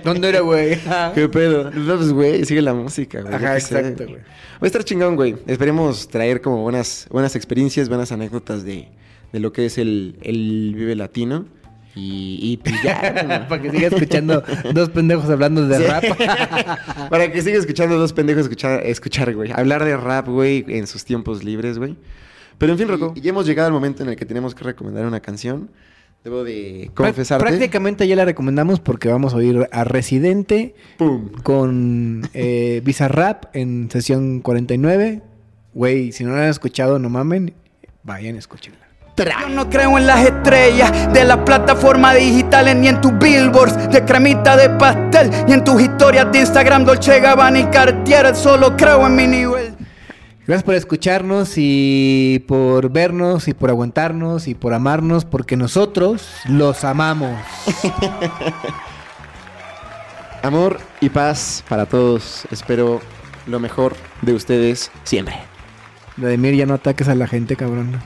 ¿dónde era, güey? ¿Qué pedo? No, pues, güey, sigue la música, güey. Ajá, exacto, güey. Va a estar chingón, güey. Esperemos traer como buenas, buenas experiencias, buenas anécdotas de, de lo que es el, el Vive Latino. Y, y pues ya. Para que siga escuchando dos pendejos hablando de Sí. rap. Para que siga escuchando dos pendejos escuchar, escuchar, güey. Hablar de rap, güey, en sus tiempos libres, güey. Pero en fin, Rocco, ya hemos llegado al momento en el que tenemos que recomendar una canción. Debo de confesarte. Prácticamente ya la recomendamos porque vamos a oír a Residente ¡Pum! con eh, Bizarrap en sesión 49. Güey, si no la han escuchado, no mamen. Vayan a escucharla. Yo no creo en las estrellas de las plataformas digitales ni en tus billboards de cremita de pastel ni en tus historias de Instagram Dolce Gabbana y Cartier. Solo creo en mi nivel. Gracias por escucharnos y por vernos y por aguantarnos y por amarnos porque nosotros los amamos. Amor y paz para todos. Espero lo mejor de ustedes siempre. Vladimir, ya no ataques a la gente, cabrón.